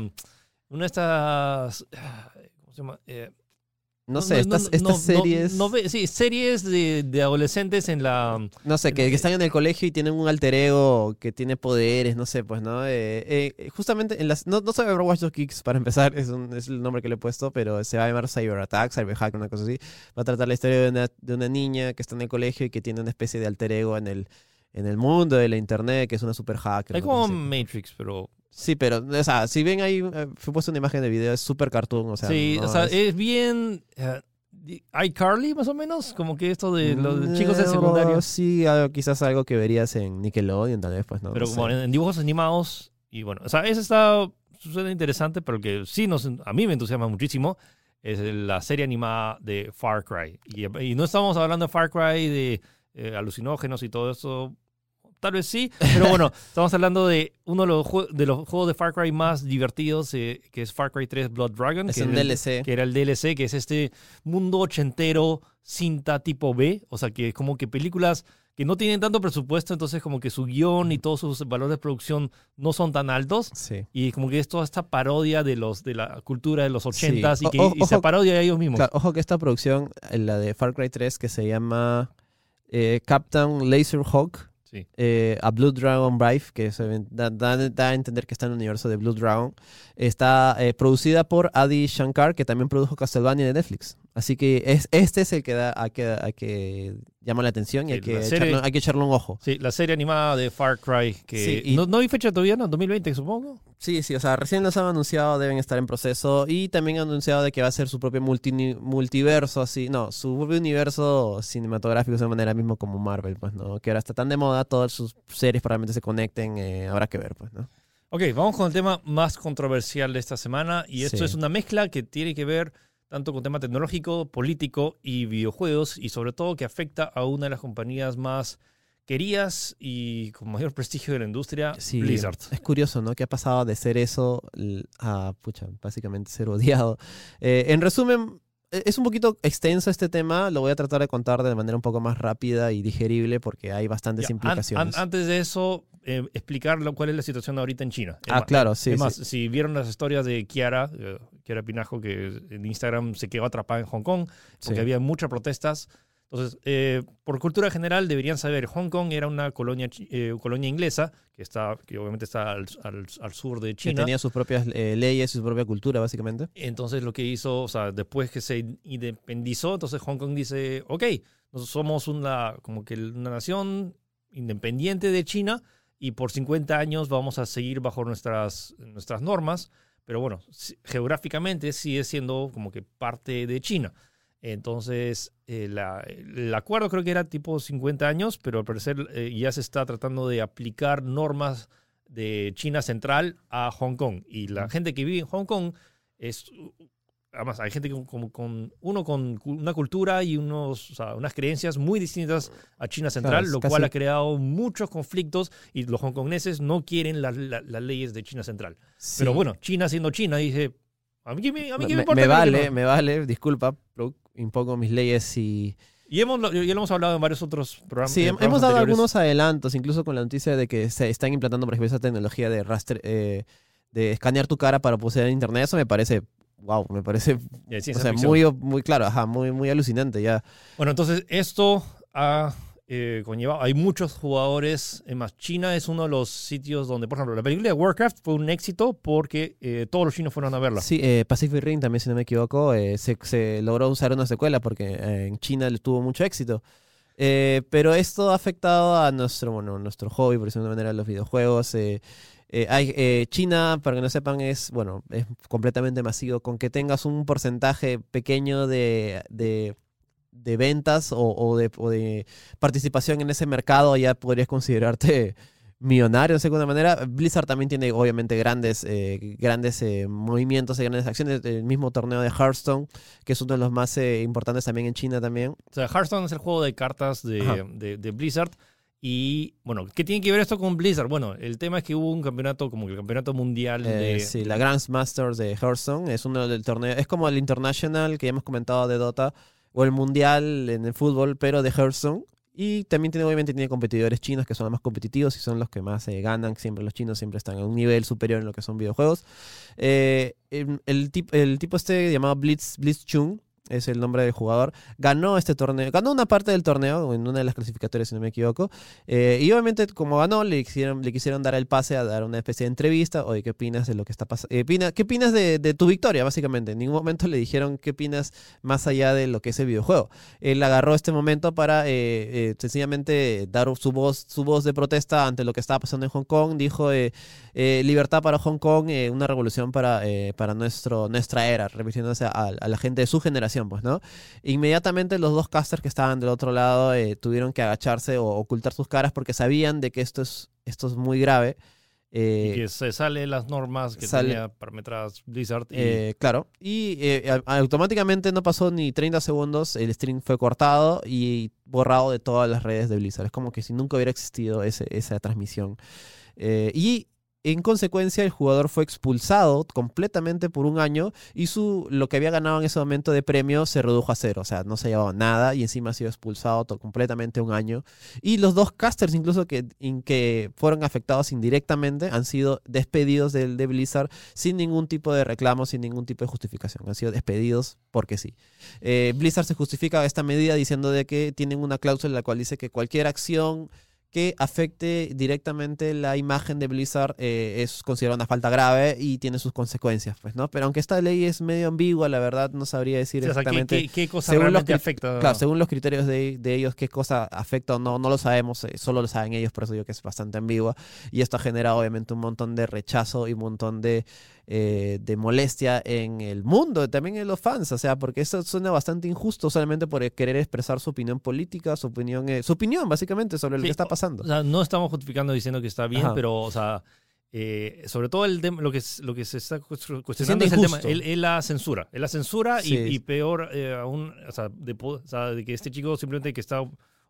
Una de estas... (sighs) ¿Cómo se llama? Eh, No sé, estas, estas no- series, no sí, series de, de adolescentes en la... no sé, que, que están en el colegio y tienen un alter ego que tiene poderes, no sé, pues, ¿no? Eh, eh, justamente, en las, no, no se va a llamar Watch Dog Kids para (laughs) empezar, es, un- es el nombre que le he puesto, pero se va a llamar Cyber Attack, Cyber Hack, una cosa así. Va a tratar la historia de una, de una niña que está en el colegio y que tiene una especie de alter ego en el, en el mundo de la internet, que es una super hacker. Es como. Matrix, pero... Sí, pero, o sea, si ven ahí, eh, fue puesto una imagen de video, es super cartoon, o sea. sí, no o sea, es- es bien... eh, iCarly, más o menos, como que esto de los de chicos de Mm, secundaria. Sí, algo- quizás algo que verías en Nickelodeon, tal vez, pues, ¿no? Pero No como sé. en, en dibujos animados, y bueno, o sea, eso está suena interesante, pero que sí nos, a mí me entusiasma muchísimo, es la serie animada de Far Cry. Y, y no estamos hablando de Far Cry de eh, alucinógenos y todo eso. Tal vez sí, pero bueno, (laughs) estamos hablando de uno de los, jue- de los juegos de Far Cry más divertidos, eh, que es Far Cry 3 Blood Dragon. Es que un el- DLC. que era el DLC, que es este mundo ochentero cinta tipo B, o sea que es como que películas que no tienen tanto presupuesto, entonces como que su guion y todos sus valores de producción no son tan altos. Sí. Y como que es toda esta parodia de los de la cultura de los ochentas Sí. y que O- y se parodia a ellos mismos. Claro, ojo que esta producción, eh, la de Far Cry 3, que se llama eh, Captain Laserhawk, Eh, a Blue Dragon Brave, que se da- da a entender que está en el universo de Blue Dragon, está eh, producida por Adi Shankar, que también produjo Castlevania de Netflix. Así que es, este es el que, da, a que, a que llama la atención y hay, que serie- echarle, hay que echarle un ojo. Sí, la serie animada de Far Cry, que Sí, y- no, no hay fecha todavía, ¿no? 2020 supongo. Sí, sí, o sea, recién los han anunciado, deben estar en proceso y también han anunciado de que va a ser su propio multi- multiverso, así, no, su propio universo cinematográfico de manera mismo como Marvel, pues, ¿no? Que ahora está tan de moda, todas sus series probablemente se conecten, eh, habrá que ver, pues, ¿no? Ok, vamos con el tema más controversial de esta semana y esto Sí. es una mezcla que tiene que ver tanto con tema tecnológico, político y videojuegos y sobre todo que afecta a una de las compañías más queridas y con mayor prestigio de la industria, Sí, Blizzard. Es curioso, ¿no? Que ha pasado de ser eso a, pucha, básicamente ser odiado. Eh, en resumen, es un poquito extenso este tema, lo voy a tratar de contar de manera un poco más rápida y digerible porque hay bastantes Ya, implicaciones. an- antes de eso, eh, explicar lo- cuál es la situación ahorita en China. Ah, claro, sí. es más, si vieron las historias de Kiara, eh, Kiara Pinajo, que en Instagram se quedó atrapada en Hong Kong porque Sí. había muchas protestas. Entonces, eh, por cultura general, deberían saber, Hong Kong era una colonia, eh, colonia inglesa, que, está, que obviamente está al, al- al sur de Que China. tenía sus propias eh, leyes y su propia cultura, básicamente. Entonces, lo que hizo, o sea, después que se independizó, entonces Hong Kong dice, ok, nosotros somos una, como que una nación independiente de China y por 50 años vamos a seguir bajo nuestras, nuestras normas, pero bueno, geográficamente sigue siendo como que parte de China. Entonces, eh, la- el acuerdo creo que era tipo 50 años, pero al parecer eh, ya se está tratando de aplicar normas de China Central a Hong Kong. Y la gente que vive en Hong Kong es... Además, hay gente con, uno con una cultura y unos, o sea, unas creencias muy distintas a China Central, lo casi- cual ha creado muchos conflictos y los hongkoneses no quieren la- la- las leyes de China Central. Pero bueno, China siendo China dice, a mí, qué me- a mí me, qué me importa. me a mí vale, no". me vale, disculpa, pero impongo mis leyes y... Y hemos, ya lo hemos hablado en varios otros programas. Sí, eh, programas hemos dado anteriores. algunos adelantos, incluso con la noticia de que se están implantando, por ejemplo, esa tecnología de rastre, eh, de escanear tu cara para poseer internet. Eso me parece, wow, me parece, o sea, muy, muy claro, ajá, muy, muy alucinante ya. Bueno, entonces esto ha eh, hay muchos jugadores, es más, China es uno de los sitios donde, por ejemplo, la película de Warcraft fue un éxito porque eh, todos los chinos fueron a verla. Sí, eh, Pacific Rim también, si no me equivoco, eh, se, se logró usar una secuela porque en China tuvo mucho éxito. Pero esto ha afectado a nuestro, bueno, nuestro hobby, por decirlo de una manera, los videojuegos. eh, China, para que no sepan, es, bueno, es completamente masivo. Con que tengas un porcentaje pequeño de, de de ventas o, o de, o de participación en ese mercado, ya podrías considerarte (laughs) millonario de segunda manera. Blizzard también tiene obviamente grandes, eh, grandes eh, movimientos y grandes acciones. El mismo torneo de Hearthstone, que es uno de los más eh, importantes también en China también. O sea, Hearthstone es el juego de cartas de, de- de Blizzard. Y bueno, ¿qué tiene que ver esto con Blizzard? Bueno, el tema es que hubo un campeonato, como el campeonato mundial Eh, de. sí, la Grandmasters de Hearthstone es uno del torneo. Es como el International que ya hemos comentado de Dota o el Mundial en el fútbol, pero de Hearthstone. Y también tiene, obviamente, tiene competidores chinos que son los más competitivos y son los que más eh, ganan. Siempre los chinos siempre están a un nivel superior en lo que son videojuegos. Eh, el, el el tipo este llamado Blitz, Blitz Chung es el nombre del jugador, ganó este torneo, ganó una parte del torneo en una de las clasificatorias, si no me equivoco, eh, y obviamente como ganó, le quisieron, le quisieron dar el pase a dar una especie de entrevista, oye, ¿qué opinas de lo que está pasando? ¿Qué opinas de, tu victoria, básicamente? En ningún momento le dijeron qué opinas más allá de lo que es el videojuego. Él agarró este momento para eh, eh, sencillamente dar su voz, su voz de protesta ante lo que estaba pasando en Hong Kong, dijo eh, eh, libertad para Hong Kong, eh, una revolución para, eh, para nuestro, nuestra era, refiriéndose a la gente de su generación, pues, ¿no? Inmediatamente los dos casters que estaban del otro lado eh, tuvieron que agacharse o ocultar sus caras porque sabían de que esto es, esto es muy grave. Eh, y que se sale las normas que sale- tenía parametradas Blizzard. Y, eh, claro, y eh, automáticamente no pasó ni 30 segundos, el stream fue cortado y borrado de todas las redes de Blizzard. Es como que si nunca hubiera existido ese- esa transmisión. Y en consecuencia el jugador fue expulsado completamente por un año y su, lo que había ganado en ese momento de premio se redujo a cero. O sea, no se llevaba nada y encima ha sido expulsado completamente un año. Y los dos casters incluso que, que fueron afectados indirectamente han sido despedidos del de Blizzard sin ningún tipo de reclamo, sin ningún tipo de justificación. Han sido despedidos porque sí. Eh, Blizzard se justifica esta medida diciendo de que tienen una cláusula en la cual dice que cualquier acción que afecte directamente la imagen de Blizzard eh, es considerada una falta grave y tiene sus consecuencias, pues, ¿no? Pero aunque esta ley es medio ambigua, la verdad no sabría decir o sea, ¿qué, exactamente. qué, qué cosa según los afecta? Claro, según los criterios de, de ellos, qué cosa afecta o no, no lo sabemos, eh, solo lo saben ellos, por eso digo que es bastante ambigua. Y esto ha generado obviamente un montón de rechazo y un montón de, eh, de molestia en el mundo, también en los fans, o sea, porque eso suena bastante injusto solamente por querer expresar su opinión política, su opinión, eh, su opinión básicamente sobre lo Sí, que está pasando. O sea, no estamos justificando diciendo que está bien, Ajá. pero, o sea, eh, sobre todo el lo que, es- lo que se está cuestionando es el tema, el- el la censura. Es la censura y- Sí. y, peor eh, aún, o sea, de, o sea, de que este chico simplemente que está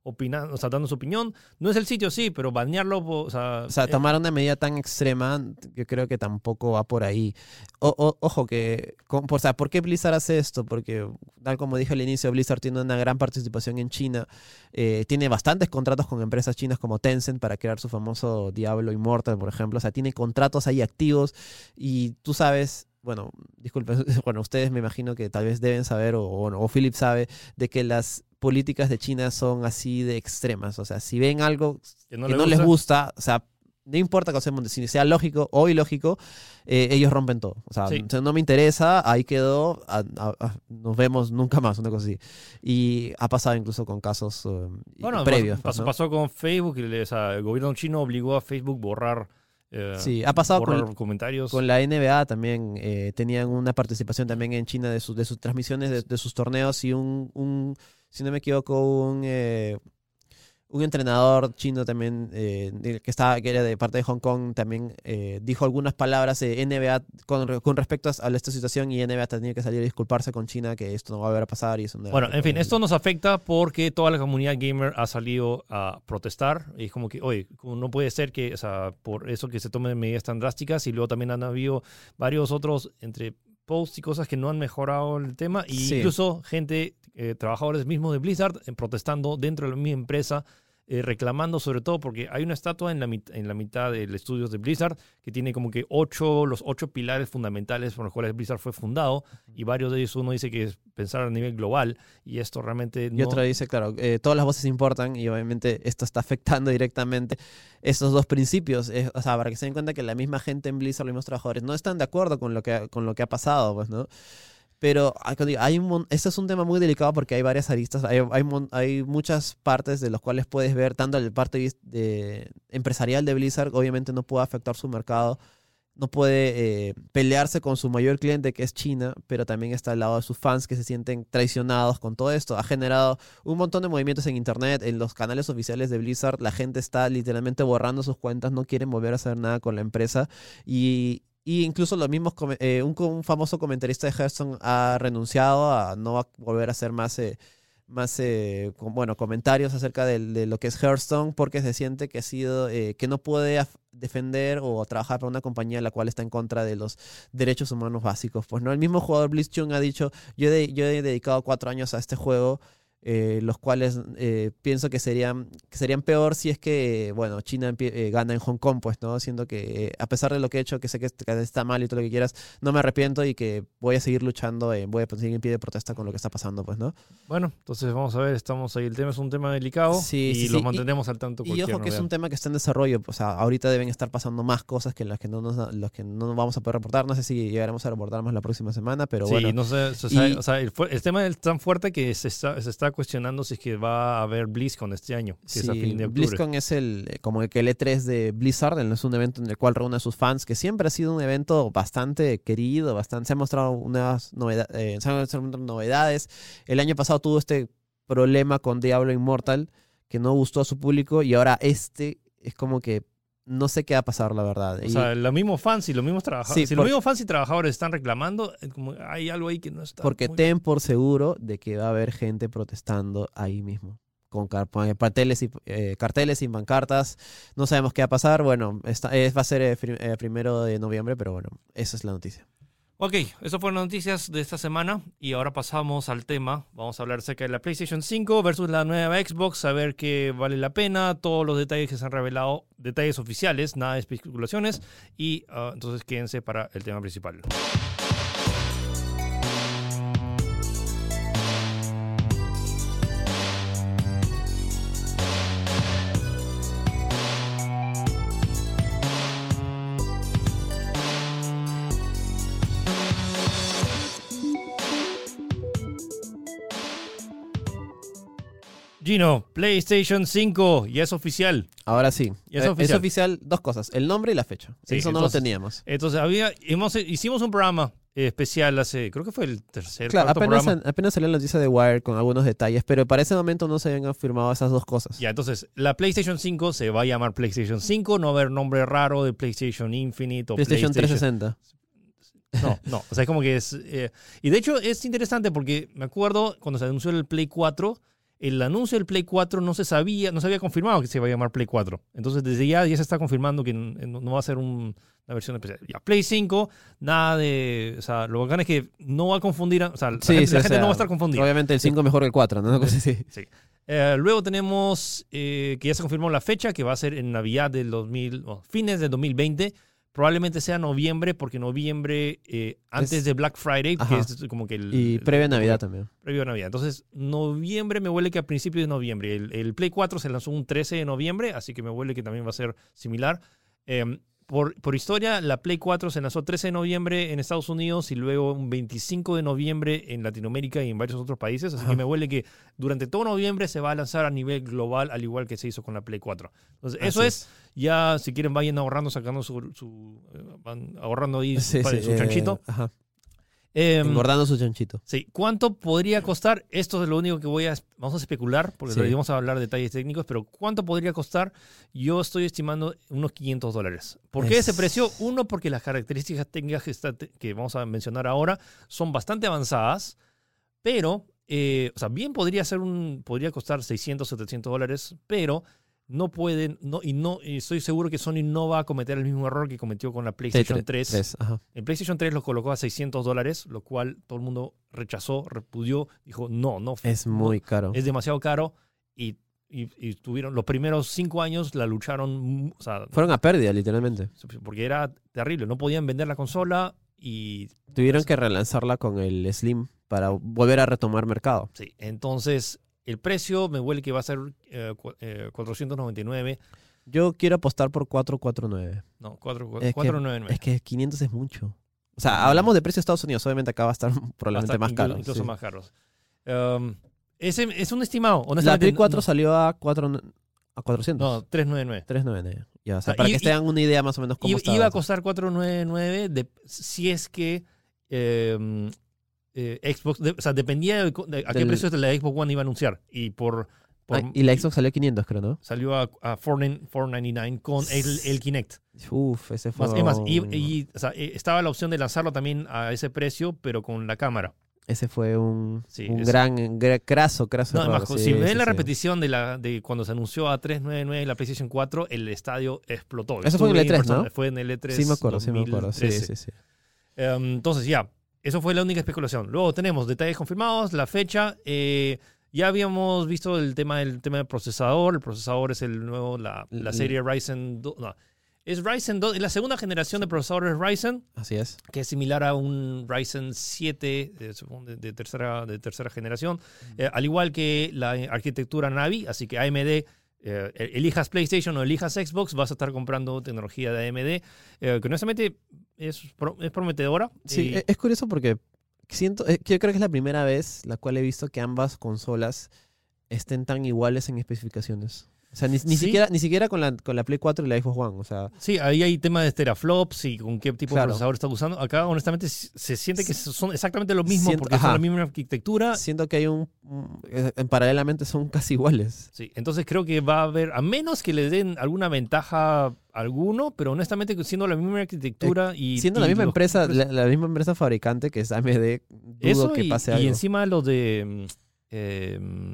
opinando, o sea, dando su opinión, no es el sitio, sí, pero banearlo, o sea... O sea, eh, tomar una medida tan extrema, yo creo que tampoco va por ahí. O- o- ojo que, con- o sea, ¿por qué Blizzard hace esto? Porque, tal como dije al inicio, Blizzard tiene una gran participación en China. eh, tiene bastantes contratos con empresas chinas como Tencent para crear su famoso Diablo Immortal, por ejemplo. O sea, tiene contratos ahí activos y tú sabes... Bueno, disculpen, (laughs) bueno, ustedes me imagino que tal vez deben saber, o, o, o Philip sabe, de que las políticas de China son así de extremas. O sea, si ven algo que no, que le no les gusta. gusta, o sea, no importa que hacemos, si sea lógico o ilógico, eh, ellos rompen todo. O sea, Sí. sea, no me interesa, ahí quedó, a- a- a- nos vemos nunca más, una cosa así. Y ha pasado incluso con casos eh, Bueno, previos. pasó, pues, pasó, ¿no? pasó con Facebook, y o sea, el gobierno chino obligó a Facebook borrar, eh, Sí, ha pasado con, comentarios. con la NBA también, eh, tenían una participación también en China de, sus de sus transmisiones, de, de sus torneos y un, un, si no me equivoco, un... eh, un entrenador chino también eh, que estaba que era de parte de Hong Kong también eh, dijo algunas palabras de NBA con, re- con respecto a esta situación y NBA tenía que salir a disculparse con China que esto no va a volver a pasar y eso no Bueno, en fin, esto nos afecta porque toda la comunidad gamer ha salido a protestar. Y es como que, oye, no puede ser que, o sea, por eso que se tomen medidas tan drásticas. Y luego también han habido varios otros entre posts y cosas que no han mejorado el tema. Y Sí. incluso gente, eh, trabajadores mismos de Blizzard, eh, protestando dentro de la misma empresa. Eh, reclamando sobre todo porque hay una estatua en la, en la mitad del estudio de Blizzard que tiene como que ocho, los ocho pilares fundamentales por los cuales Blizzard fue fundado y varios de ellos uno dice que es pensar a nivel global y esto realmente Y no... otra dice, claro, eh, todas las voces importan y obviamente esto está afectando (laughs) directamente esos dos principios. Eh, o sea, para que se den cuenta que la misma gente en Blizzard, los mismos trabajadores, no están de acuerdo con lo que, ha- con lo que ha pasado, pues, ¿no? Pero digo, hay un, este es un tema muy delicado porque hay varias aristas, hay, hay, hay muchas partes de las cuales puedes ver, tanto el parte de, empresarial de Blizzard, obviamente no puede afectar su mercado no puede eh, pelearse con su mayor cliente que es China, pero también está al lado de sus fans que se sienten traicionados con todo esto. Ha generado un montón de movimientos en internet, en los canales oficiales de Blizzard, la gente está literalmente borrando sus cuentas, no quieren volver a hacer nada con la empresa y, y incluso los mismos, eh, un, un famoso comentarista de Hearthstone ha renunciado a no volver a hacer más, eh, más eh, com- bueno, comentarios acerca de, lo que es Hearthstone porque se siente que ha sido, eh, que no puede defender o trabajar para una compañía la cual está en contra de los derechos humanos básicos. Pues no, el mismo jugador Blitz Chung ha dicho, yo, de- yo he dedicado cuatro años a este juego. Eh, los cuales eh, pienso que serían, que serían peor si es que, bueno, China eh, gana en Hong Kong, pues, ¿no? Siendo que, eh, a pesar de lo que he hecho, que sé que, est- que está mal y todo lo que quieras, no me arrepiento y que voy a seguir luchando, voy a seguir en pie de protesta con lo que está pasando, pues, ¿no? Bueno, entonces vamos a ver, estamos ahí. El tema es un tema delicado Sí, y sí, lo sí. mantenemos al tanto. Y ojo que es un tema que está en desarrollo, o sea, ahorita deben estar pasando más cosas que las que no nos, los que no nos vamos a poder reportar, no sé si llegaremos a reportar más la próxima semana, pero sí, bueno. no sé, se sabe- Y- o sea, el, el tema es tan fuerte que se está, se está cuestionando si es que va a haber BlizzCon este año, que es a Sí, fin de octubre. BlizzCon es el eh, como el que el E3 de Blizzard, es un evento en el cual reúne a sus fans, que siempre ha sido un evento bastante querido, bastante, se han mostrado unas noveda- eh, se han mostrado novedades. El año pasado tuvo este problema con Diablo Immortal que no gustó a su público y ahora este es como que no sé qué va a pasar, la verdad. O Y- sea, los mismos fans y los mismos trabajadores. Sí, si por- los mismos fans y trabajadores están reclamando, es como hay algo ahí que no está. Porque muy- ten por seguro de que va a haber gente protestando ahí mismo. Con carteles y, eh, carteles y pancartas. No sabemos qué va a pasar. Bueno, está- eh, va a ser eh, fri- eh, primero de noviembre, pero bueno, esa es la noticia. Ok, esas fueron las noticias de esta semana y ahora pasamos al tema. Vamos a hablar acerca de la PlayStation 5 versus la nueva Xbox, a ver qué vale la pena, todos los detalles que se han revelado, detalles oficiales, nada de especulaciones y ah, entonces quédense para el tema principal. Gino, PlayStation 5 ya es oficial. Ahora sí. Y es Eh, oficial. oficial dos cosas: el nombre y la fecha. Sí, Eso no lo teníamos. Entonces había, hemos, hicimos un programa eh, especial hace, creo que fue el tercer, Claro, apenas, programa. apenas salió la noticia de Wire con algunos detalles, pero para ese momento no se habían afirmado esas dos cosas. Ya, entonces, la PlayStation 5 se va a llamar PlayStation 5, no va a haber nombre raro de PlayStation Infinite o PlayStation PlayStation 360. No, no, o sea, es como que es... eh, y de hecho es interesante porque me acuerdo cuando se anunció el Play 4, el anuncio del Play 4 no se sabía, no se había confirmado que se iba a llamar Play 4. Entonces desde ya ya se está confirmando que n- no no va a ser un- una versión especial. Ya, Play 5, nada de... O sea, lo bacán es que no va a confundir, o sea, la Sí, gente, sí, la o gente sea, no va a estar confundida. Obviamente el 5 es mejor que el 4, ¿no? Una cosa así. Eh, luego tenemos eh, que ya se confirmó la fecha, que va a ser en Navidad del 2000, o fines del 2020. Probablemente sea noviembre, porque noviembre, eh, antes Es- de Black Friday, Ajá. que es como que el... Y el- previa el- Navidad también. Previo a Navidad. Entonces, noviembre me huele que a principios de noviembre. El, el Play 4 se lanzó un 13 de noviembre, así que me huele que también va a ser similar. Eh, por, por historia, la Play 4 se lanzó 13 de noviembre en Estados Unidos y luego un 25 de noviembre en Latinoamérica y en varios otros países. Así Ajá. que me huele que durante todo noviembre se va a lanzar a nivel global, al igual que se hizo con la Play 4. Entonces, eso es. Ya, si quieren, vayan ahorrando, sacando su. su, eh, van ahorrando ahí Sí, para sí, su eh, chanchito. ajá. Engordando su chanchito. Sí, ¿cuánto podría costar? Esto es lo único que voy a vamos a especular, porque Sí. vamos a hablar de detalles técnicos, pero ¿cuánto podría costar? Yo estoy estimando unos 500 dólares. ¿Por qué Es- ese precio? Uno, porque las características técnicas que, está- que vamos a mencionar ahora son bastante avanzadas, pero, eh, o sea, bien podría ser un, podría costar 600, 700 dólares, pero no pueden, no, y no, y estoy seguro que Sony no va a cometer el mismo error que cometió con la PlayStation Sí, 3. tres, ajá. El PlayStation 3 lo colocó a 600 dólares, lo cual todo el mundo rechazó, repudió, dijo, no, no. Es no, muy caro. es demasiado caro y, y, y tuvieron los primeros cinco años la lucharon, o sea, Fueron a pérdida, literalmente. porque era terrible, no podían vender la consola y Tuvieron que relanzarla con el Slim para volver a retomar mercado. sí, entonces el precio me huele que va a ser eh, cu- eh, 499, Yo quiero apostar por 449. no, 4, Es que- 499. Es que 500 es mucho. O sea, hablamos de precio de Estados Unidos. Obviamente acá va a estar (laughs) probablemente más caro. incluso sí. más caros. Um, ese es un estimado, La honestamente. Play 4 no- salió a, 4, a 400. No, 399. 399. Ya, o sea, Ah, para y- que se den una idea más o menos cómo Iba, estaba. iba a costar 499 de- si es que eh, eh, Xbox, de- o sea, dependía de, a qué precio la Xbox One iba a anunciar. Y por, por Ah, y la Xbox salió 500, creo, ¿no? salió a, a 499 499 con el, el Kinect. Uf, ese fue. Más, es más, y, un- y, o sea, eh, estaba la opción de lanzarlo también a ese precio, pero con la cámara. Ese fue un, Sí, un ese- gran, gra- craso, craso. No, además, sí, si ven sí, la sí. repetición de, la, de cuando se anunció a 399 la PlayStation 4, el estadio explotó. Eso fue en el Estuve E3, ¿no? Fue en el E3. Sí, me acuerdo, sí, me acuerdo. Sí, 2013. sí, sí. Em, entonces, ya, eso fue la única especulación. Luego tenemos detalles confirmados, la fecha. eh, ya habíamos visto el tema, del tema del procesador. El procesador es el nuevo, la, la serie Ryzen 2. No, es Ryzen 2, es la segunda generación de procesadores Ryzen, Así es. que es similar a un Ryzen 7 eh, de tercera, de tercera generación. Eh, al igual que la arquitectura Navi, así que AMD. Eh, elijas PlayStation o elijas Xbox, vas a estar comprando tecnología de AMD, eh, que honestamente es, pro- es prometedora. Sí, Y- e- es curioso porque siento, eh, yo creo que es la primera vez la cual he visto que ambas consolas estén tan iguales en especificaciones. O sea, ni, ni Sí. siquiera, ni siquiera con la, con la Play 4 y la Xbox One. O sea, Sí, ahí hay tema de teraflops y con qué tipo Claro. de procesador estás usando. Acá, honestamente, se siente que son exactamente lo mismo Siento- porque ajá. son la misma arquitectura. siento que hay un, eh, en paralelamente son casi iguales. Sí, entonces creo que va a haber, a menos que le den alguna ventaja a alguno, pero honestamente siendo la misma arquitectura y... Eh, Siendo la y misma empresa, la, la misma empresa fabricante que es AMD, dudo Eso que y, pase y algo. encima lo de mm, eh, mm,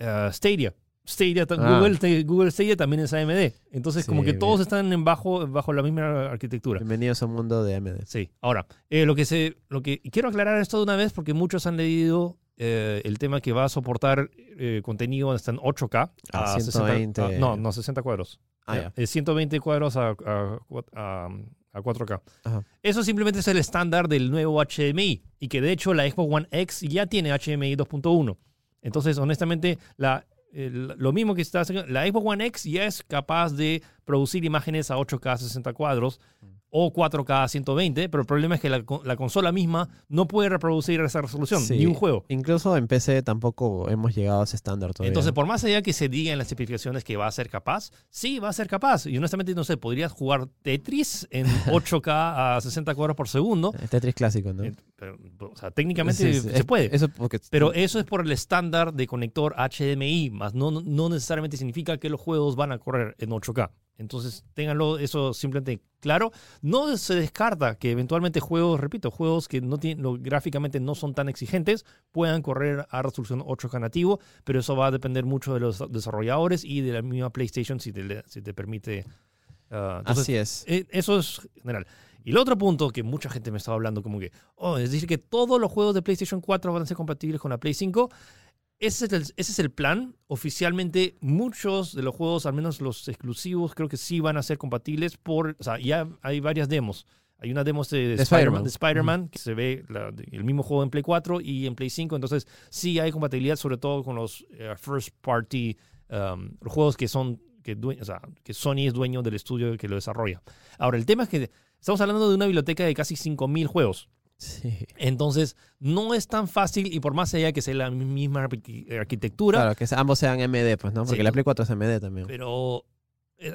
ah, Stadia. Stadia, ta- Ah. Google, Google Stadia también es AMD. Entonces como que todos están en bajo, bajo la misma arquitectura. Bienvenidos a un mundo de AMD. Sí, ahora, eh, lo que se, lo que y quiero aclarar esto de una vez porque muchos han leído eh, el tema que va a soportar eh, contenido hasta en 8K A 60 120. ah, no, no, 60 cuadros. Ah, eh, 120 cuadros a, a, a- a 4K. Ajá. Eso simplemente es el estándar del nuevo HDMI y que de hecho la Xbox One X ya tiene HDMI 2.1. Entonces, honestamente, la, el- lo mismo que está haciendo, la Xbox One X ya es capaz de producir imágenes a 8K 60 cuadros o 4K 120, pero el problema es que la, la consola misma no puede reproducir esa resolución, Sí. ni un juego. Incluso en PC tampoco hemos llegado a ese estándar todavía. Entonces, por más allá que se diga en las especificaciones que va a ser capaz, sí, va a ser capaz. Y honestamente, no sé, podrías jugar Tetris en (laughs) 8K a 60 cuadros por segundo. El Tetris clásico, ¿no? Pero, o sea, técnicamente Sí, sí, se es- puede. Eso porque pero eso es por el estándar de conector HDMI, más no, no necesariamente significa que los juegos van a correr en 8K. Entonces, ténganlo eso simplemente claro. No se descarta que eventualmente juegos, repito, juegos que no tienen, lo- gráficamente no son tan exigentes, puedan correr a resolución 8K nativo, pero eso va a depender mucho de los desarrolladores y de la misma PlayStation si te, si te permite. ah, entonces, Así es. eh, Eso es general. Y el otro punto que mucha gente me estaba hablando, como que, oh, es decir, que todos los juegos de PlayStation 4 van a ser compatibles con la Play 5. Ese es, el, ese es el plan. Oficialmente, muchos de los juegos, al menos los exclusivos, creo que sí van a ser compatibles por. O sea, ya hay varias demos. Hay una demo de, de De Spider-Man, de Spider-Man, que se ve la- el mismo juego en Play 4 y en Play 5. Entonces, sí hay compatibilidad, sobre todo con los eh, first party, um, juegos que son. Que, o sea, que Sony es dueño del estudio que lo desarrolla. Ahora, el tema es que estamos hablando de una biblioteca de casi 5.000 juegos. Sí. Entonces, no es tan fácil y por más allá que sea la misma arqui- arquitectura, Claro, que ambos sean AMD, pues, ¿no? Porque Sí. la Play 4 es AMD también. pero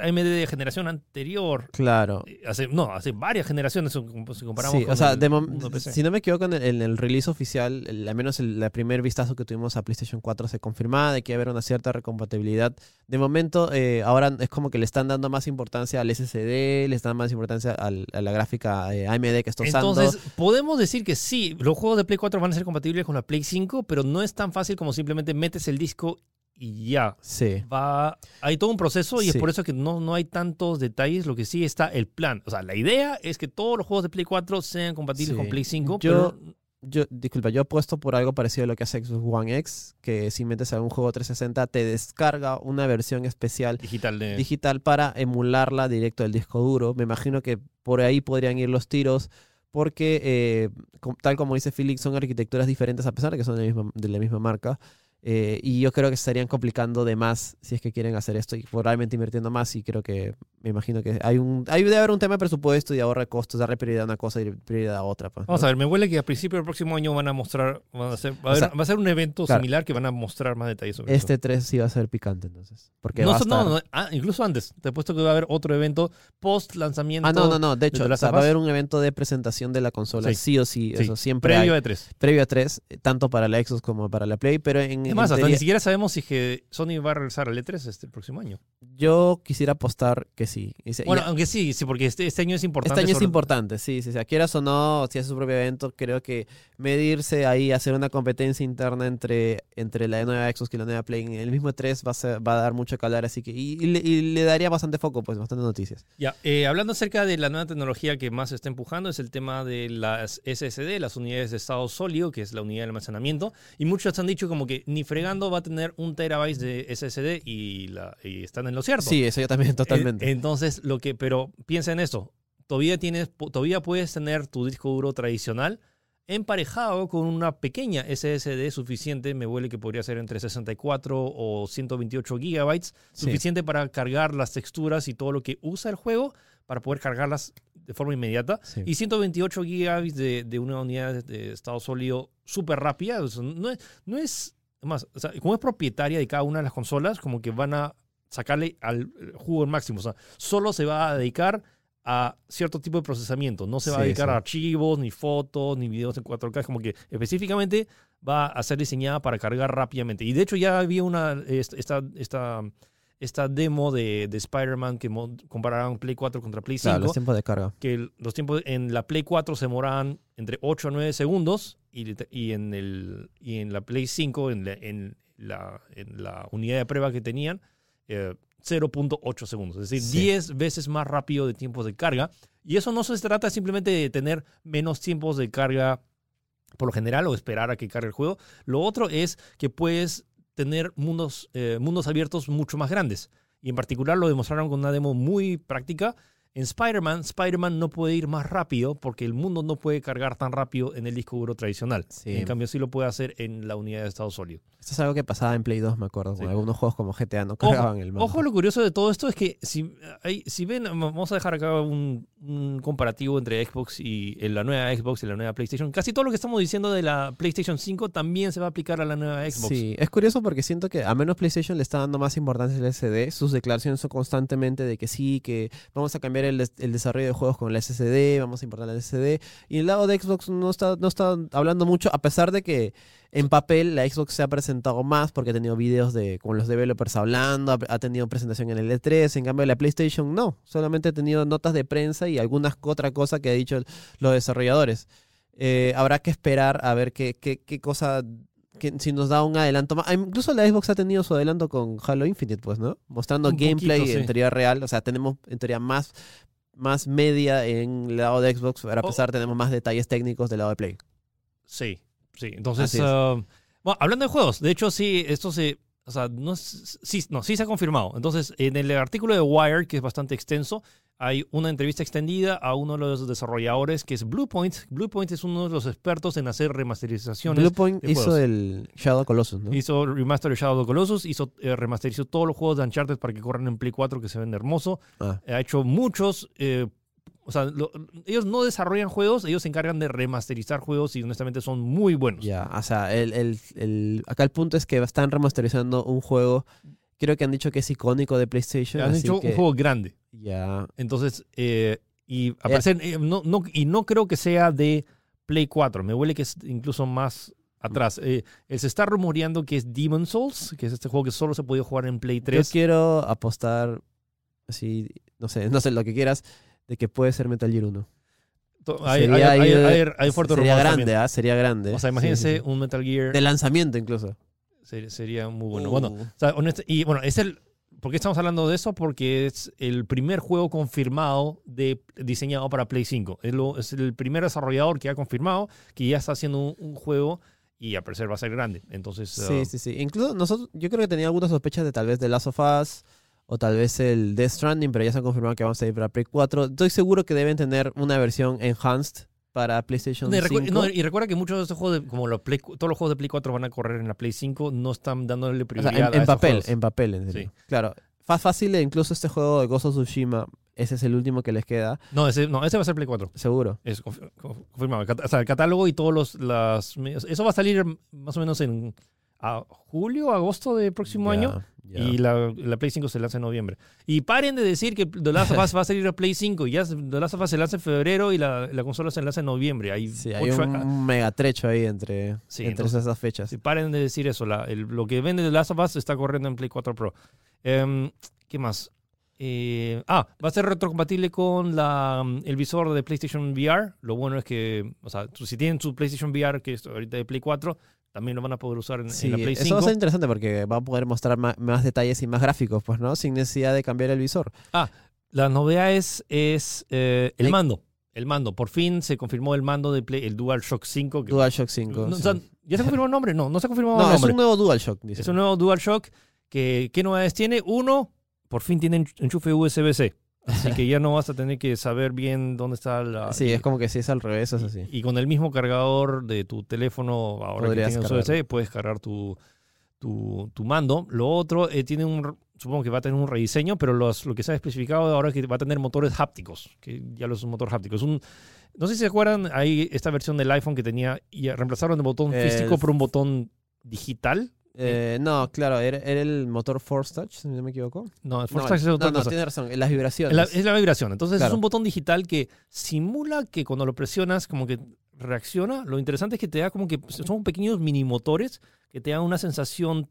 AMD de generación anterior, Claro. eh, hace, no, hace varias generaciones si comparamos Sí, con o sea, el de si no me equivoco, en el, en el release oficial, al menos el, primer vistazo que tuvimos a PlayStation 4 se confirmaba de que iba a haber una cierta recompatibilidad. De momento, eh, ahora es como que le están dando más importancia al SSD, le están dando más importancia al- a la gráfica eh, AMD que está usando. Entonces, podemos decir que sí, los juegos de Play 4 van a ser compatibles con la Play 5, pero no es tan fácil como simplemente metes el disco y ya. sí. Va, hay todo un proceso y Sí. es por eso que no, no hay tantos detalles. Lo que sí está el plan. O sea, la idea es que todos los juegos de Play 4 sean compatibles Sí. con Play 5, Yo- pero Yo, disculpa, yo apuesto por algo parecido a lo que hace Xbox One X, que si metes algún juego 360 te descarga una versión especial digital de... digital para emularla directo del disco duro. Me imagino que por ahí podrían ir los tiros, porque eh, tal como dice Felix, son arquitecturas diferentes a pesar de que son de la misma, de la misma marca. Eh, y yo creo que se estarían complicando de más si es que quieren hacer esto y probablemente invirtiendo más. Y creo que, me imagino que hay un hay debe haber un tema de presupuesto y ahorra costos, darle prioridad a una cosa y prioridad a otra. pues, Vamos a ver, me huele que a principio del próximo año van a mostrar, van a hacer, va, a sea, haber- va a ser un evento claro. similar que van a mostrar más detalles sobre eso. Este 3 sí va a ser picante entonces. Porque No, va a so- no, no, ah, incluso antes. Te he puesto que va a haber otro evento post lanzamiento. Ah, no, no, no. De hecho, o sea, va a haber un evento de presentación de la consola, Sí. sí, o sí. Sí, Eso siempre Previo hay. a E3. Previo a 3, tanto para la Xbox como para la Play. Pero en, Es en más, hasta ni siquiera sabemos si es que Sony va a regresar al E3 este próximo año. Yo quisiera apostar que sí. Se- Bueno, aunque sí, sí, porque este, este año es importante. Este año es importante, sí, sí, sí. Quieras o no, si hace su propio evento, creo que medirse ahí, hacer una competencia interna entre, entre la nueva Xbox y la nueva Play en el mismo 3 va a, ser- va a dar mucho que hablar, así que. Y, y le, y le daría bastante foco, pues, bastantes noticias. Ya, eh, hablando acerca de la nueva tecnología que más se está empujando, es el tema de las SSD, las unidades de estado sólido, que es la unidad de almacenamiento. Y muchos han dicho como que ni fregando va a tener un terabyte de SSD y, la, y están en lo cierto. Sí, eso yo también, totalmente. Eh, entonces, lo que, pero piensa en esto. Todavía tienes, todavía puedes tener tu disco duro tradicional emparejado con una pequeña SSD suficiente, me huele que podría ser entre 64 o 128 gigabytes, Sí. suficiente para cargar las texturas y todo lo que usa el juego para poder cargarlas de forma inmediata. Sí. Y 128 gigabytes de, de una unidad de estado sólido súper rápida. o sea, no es, no es más, o sea, como es propietaria de cada una de las consolas, como que van a sacarle al jugo al máximo. O sea, solo se va a dedicar a cierto tipo de procesamiento. No se va a dedicar sí. a archivos, ni fotos, ni videos en 4K. Como que específicamente va a ser diseñada para cargar rápidamente. Y de hecho ya había una est- esta, esta, esta demo de, de Spider-Man que comparaban Play 4 contra Play 5 Claro, los tiempos de carga. que los tiempos en la Play 4 se demoraban entre 8 a 9 segundos y, y, en, el, y en la Play 5, en la, en la, en la unidad de prueba que tenían, eh, 0.8 segundos. Es decir, Sí. 10 veces más rápido de tiempos de carga. Y eso no se trata simplemente de tener menos tiempos de carga por lo general o esperar a que cargue el juego. Lo otro es que puedes tener mundos, eh, mundos abiertos mucho más grandes. Y en particular lo demostraron con una demo muy práctica. En Spider-Man, Spider-Man no puede ir más rápido porque el mundo no puede cargar tan rápido en el disco duro tradicional. Sí. En cambio, sí lo puede hacer en la unidad de estado sólido. Esto es algo que pasaba en Play 2, me acuerdo. Con Sí. algunos juegos como GTA no Ojo, cargaban el mando. Ojo, lo curioso de todo esto es que si, hay- si ven, vamos a dejar acá un, un comparativo entre Xbox y la nueva Xbox y la nueva PlayStation. Casi todo lo que estamos diciendo de la PlayStation 5 también se va a aplicar a la nueva Xbox. Sí, es curioso porque siento que a menos PlayStation le está dando más importancia al SSD. Sus declaraciones son constantemente de que sí, que vamos a cambiar el, des- el desarrollo de juegos con el SSD, vamos a importar el SSD. Y el lado de Xbox no está, no está hablando mucho, a pesar de que en papel la Xbox se ha presentado más porque ha tenido videos de con los developers hablando, ha, tenido presentación en el E3, en cambio la PlayStation no, solamente ha tenido notas de prensa y algunas otra cosa que ha dicho los desarrolladores. Eh, habrá que esperar a ver qué, qué, qué cosa que si nos da un adelanto más. Ah, Incluso la Xbox ha tenido su adelanto con Halo Infinite, pues, ¿no? Mostrando Un gameplay poquito, sí. en teoría real. O sea, tenemos en teoría más, más media en el lado de Xbox, pero a Oh. pesar tenemos más detalles técnicos del lado de Play. Sí, sí. Entonces, ah, bueno, hablando de juegos, de hecho, sí, esto se. O sea, no, es- sí, no, sí se ha confirmado. Entonces, en el artículo de Wired, que es bastante extenso, hay una entrevista extendida a uno de los desarrolladores que es Bluepoint. Bluepoint es uno de los expertos en hacer remasterizaciones. Bluepoint de hizo el Shadow Colossus, ¿no? Hizo Remaster de Shadow Colossus, hizo, eh, remasterizó todos los juegos de Uncharted para que corran en Play 4, que se ven hermoso. Ah, Ha hecho muchos. eh, o sea, lo- ellos no desarrollan juegos, ellos se encargan de remasterizar juegos y honestamente son muy buenos. ya, o sea, el, el, el- acá el punto es que están remasterizando un juego. Creo que han dicho que es icónico de PlayStation. Han así hecho que un juego grande. Ya, Entonces, eh, y a parecer, eh, no, no, y no creo que sea de Play 4. Me huele que es incluso más atrás. Eh, eh, se está rumoreando que es Demon Souls, que es este juego que solo se podía jugar en Play Yo 3. quiero apostar, así, no sé, (laughs) no sé lo que quieras, de que puede ser Metal Gear 1. To- Hay, Sería hay- hay- hay- fuerte Sería grande. ¿ah? Sería grande. O sea, imagínense sí, sí. un Metal Gear. De lanzamiento incluso. Sería, sería muy bueno. Bueno, Uh, o sea, honest- y bueno, es el. ¿Por qué estamos hablando de eso? Porque es el primer juego confirmado de, diseñado para Play 5. Es, lo- es el primer desarrollador que ha confirmado que ya está haciendo un, un juego y a parecer va a ser grande. Entonces, sí, uh, sí, sí. Incluso nosotros, yo creo que tenía algunas sospechas de tal vez The Last of Us o tal vez el Death Stranding, pero ya se ha confirmado que vamos a ir para Play 4. Estoy seguro que deben tener una versión enhanced para PlayStation No, y, recu- 5. no, y recuerda que muchos de estos juegos, de- como los Play- todos los juegos de Play 4 van a correr en la Play 5, no están dándole O sea, prioridad en, a en esos papel, en papel, en serio. Sí. Claro. Fácil, e incluso este juego de Ghost of Tsushima, ese es el último que les queda, No, ese, no, ese va a ser Play 4. seguro. Es confirmado. O sea, el catálogo y todos los. Las, eso va a salir más o menos en a julio, agosto del próximo año. Y la, la Play 5 se lanza en noviembre. Y paren de decir que The Last of Us va a salir a Play 5. Y ya The Last of Us se lanza en febrero y la, la consola se lanza en noviembre. Hay Sí, hay un megatrecho ahí entre, Sí, entre entonces- esas fechas. Sí, paren de decir eso. La- el- lo que vende The Last of Us está corriendo en Play 4 Pro. Em, ¿Qué más? Eh, ah, va a ser retrocompatible con la, mm, el visor de PlayStation VR. Lo bueno es que, o sea, si tienen su PlayStation VR, que es ahorita de Play 4, también lo van a poder usar en, la Play eso 5. va a ser interesante porque va a poder mostrar más, detalles y más gráficos, pues, ¿no? Sin necesidad de cambiar el visor. La novedad es, es eh, el mando. El mando. Por fin se confirmó el mando de Play, el DualShock 5. que- DualShock 5. No, o sí. sea, ¿Ya se confirmó el nombre? No, no se ha confirmado No, el es nombre. un nuevo DualShock, dice. Es un nuevo DualShock que ¿qué novedades tiene? Uno, por fin tiene ench- enchufe USB-C. Así que ya no vas a tener que saber bien dónde está la... Sí, es como que si es al revés, es así. Y con el mismo cargador de tu teléfono, ahora Podrías que tienes. USB, puedes cargar tu, tu, tu mando. Lo otro, eh, tiene un, supongo que va a tener un rediseño, pero los- lo que se ha especificado ahora es que va a tener motores hápticos, que ya los motor hápticos. Un, no sé si se acuerdan, hay esta versión del iPhone que tenía, y reemplazaron el botón El físico por un botón digital. Eh, no, claro, era, era el motor Force Touch, si no me equivoco. No, el No, Force Touch es otra no, no, tienes razón, las vibraciones. La- es la vibración. Entonces Claro. es un botón digital que simula que cuando lo presionas como que reacciona. Lo interesante es que te da como que son pequeños mini motores que te dan una sensación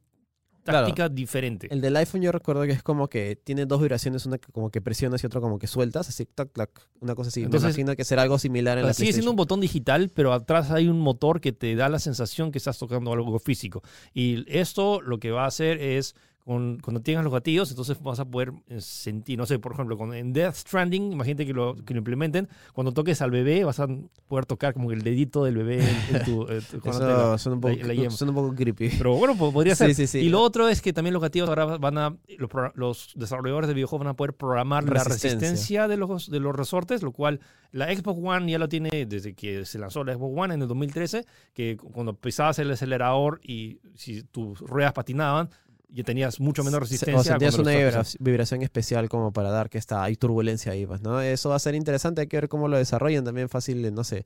Claro. táctica diferente. El del iPhone yo recuerdo que es como que tiene dos vibraciones, una que como que presionas y otra como que sueltas, así, tac, tac, una cosa así. Entonces- me imagino que será algo similar en la sigue siendo un botón digital, pero atrás hay un motor que te da la sensación que estás tocando algo físico. Y esto lo que va a hacer es, con- cuando tengas los gatillos, entonces vas a poder eh, sentir, no sé, por ejemplo, con, en Death Stranding, imagínate que lo, que lo implementen, cuando toques al bebé vas a poder tocar como el dedito del bebé en, en tu... la- suena un, poco, la- la yema. suena un poco creepy. Pero bueno, po- podría Sí, ser. sí, sí. Y lo otro es que también los gatillos ahora van a, los, los desarrolladores de videojuegos van a poder programar la Resistencia. resistencia de los, de los resortes, lo cual la Xbox One ya lo tiene desde que se lanzó la Xbox One en el 2013, que cuando pisabas el acelerador y si tus ruedas patinaban, ya tenías mucho menos resistencia. O sentías una vibración especial como para dar que está, hay turbulencia ahí, pues, ¿no? Eso va a ser interesante, hay que ver cómo lo desarrollan también fácil, no sé,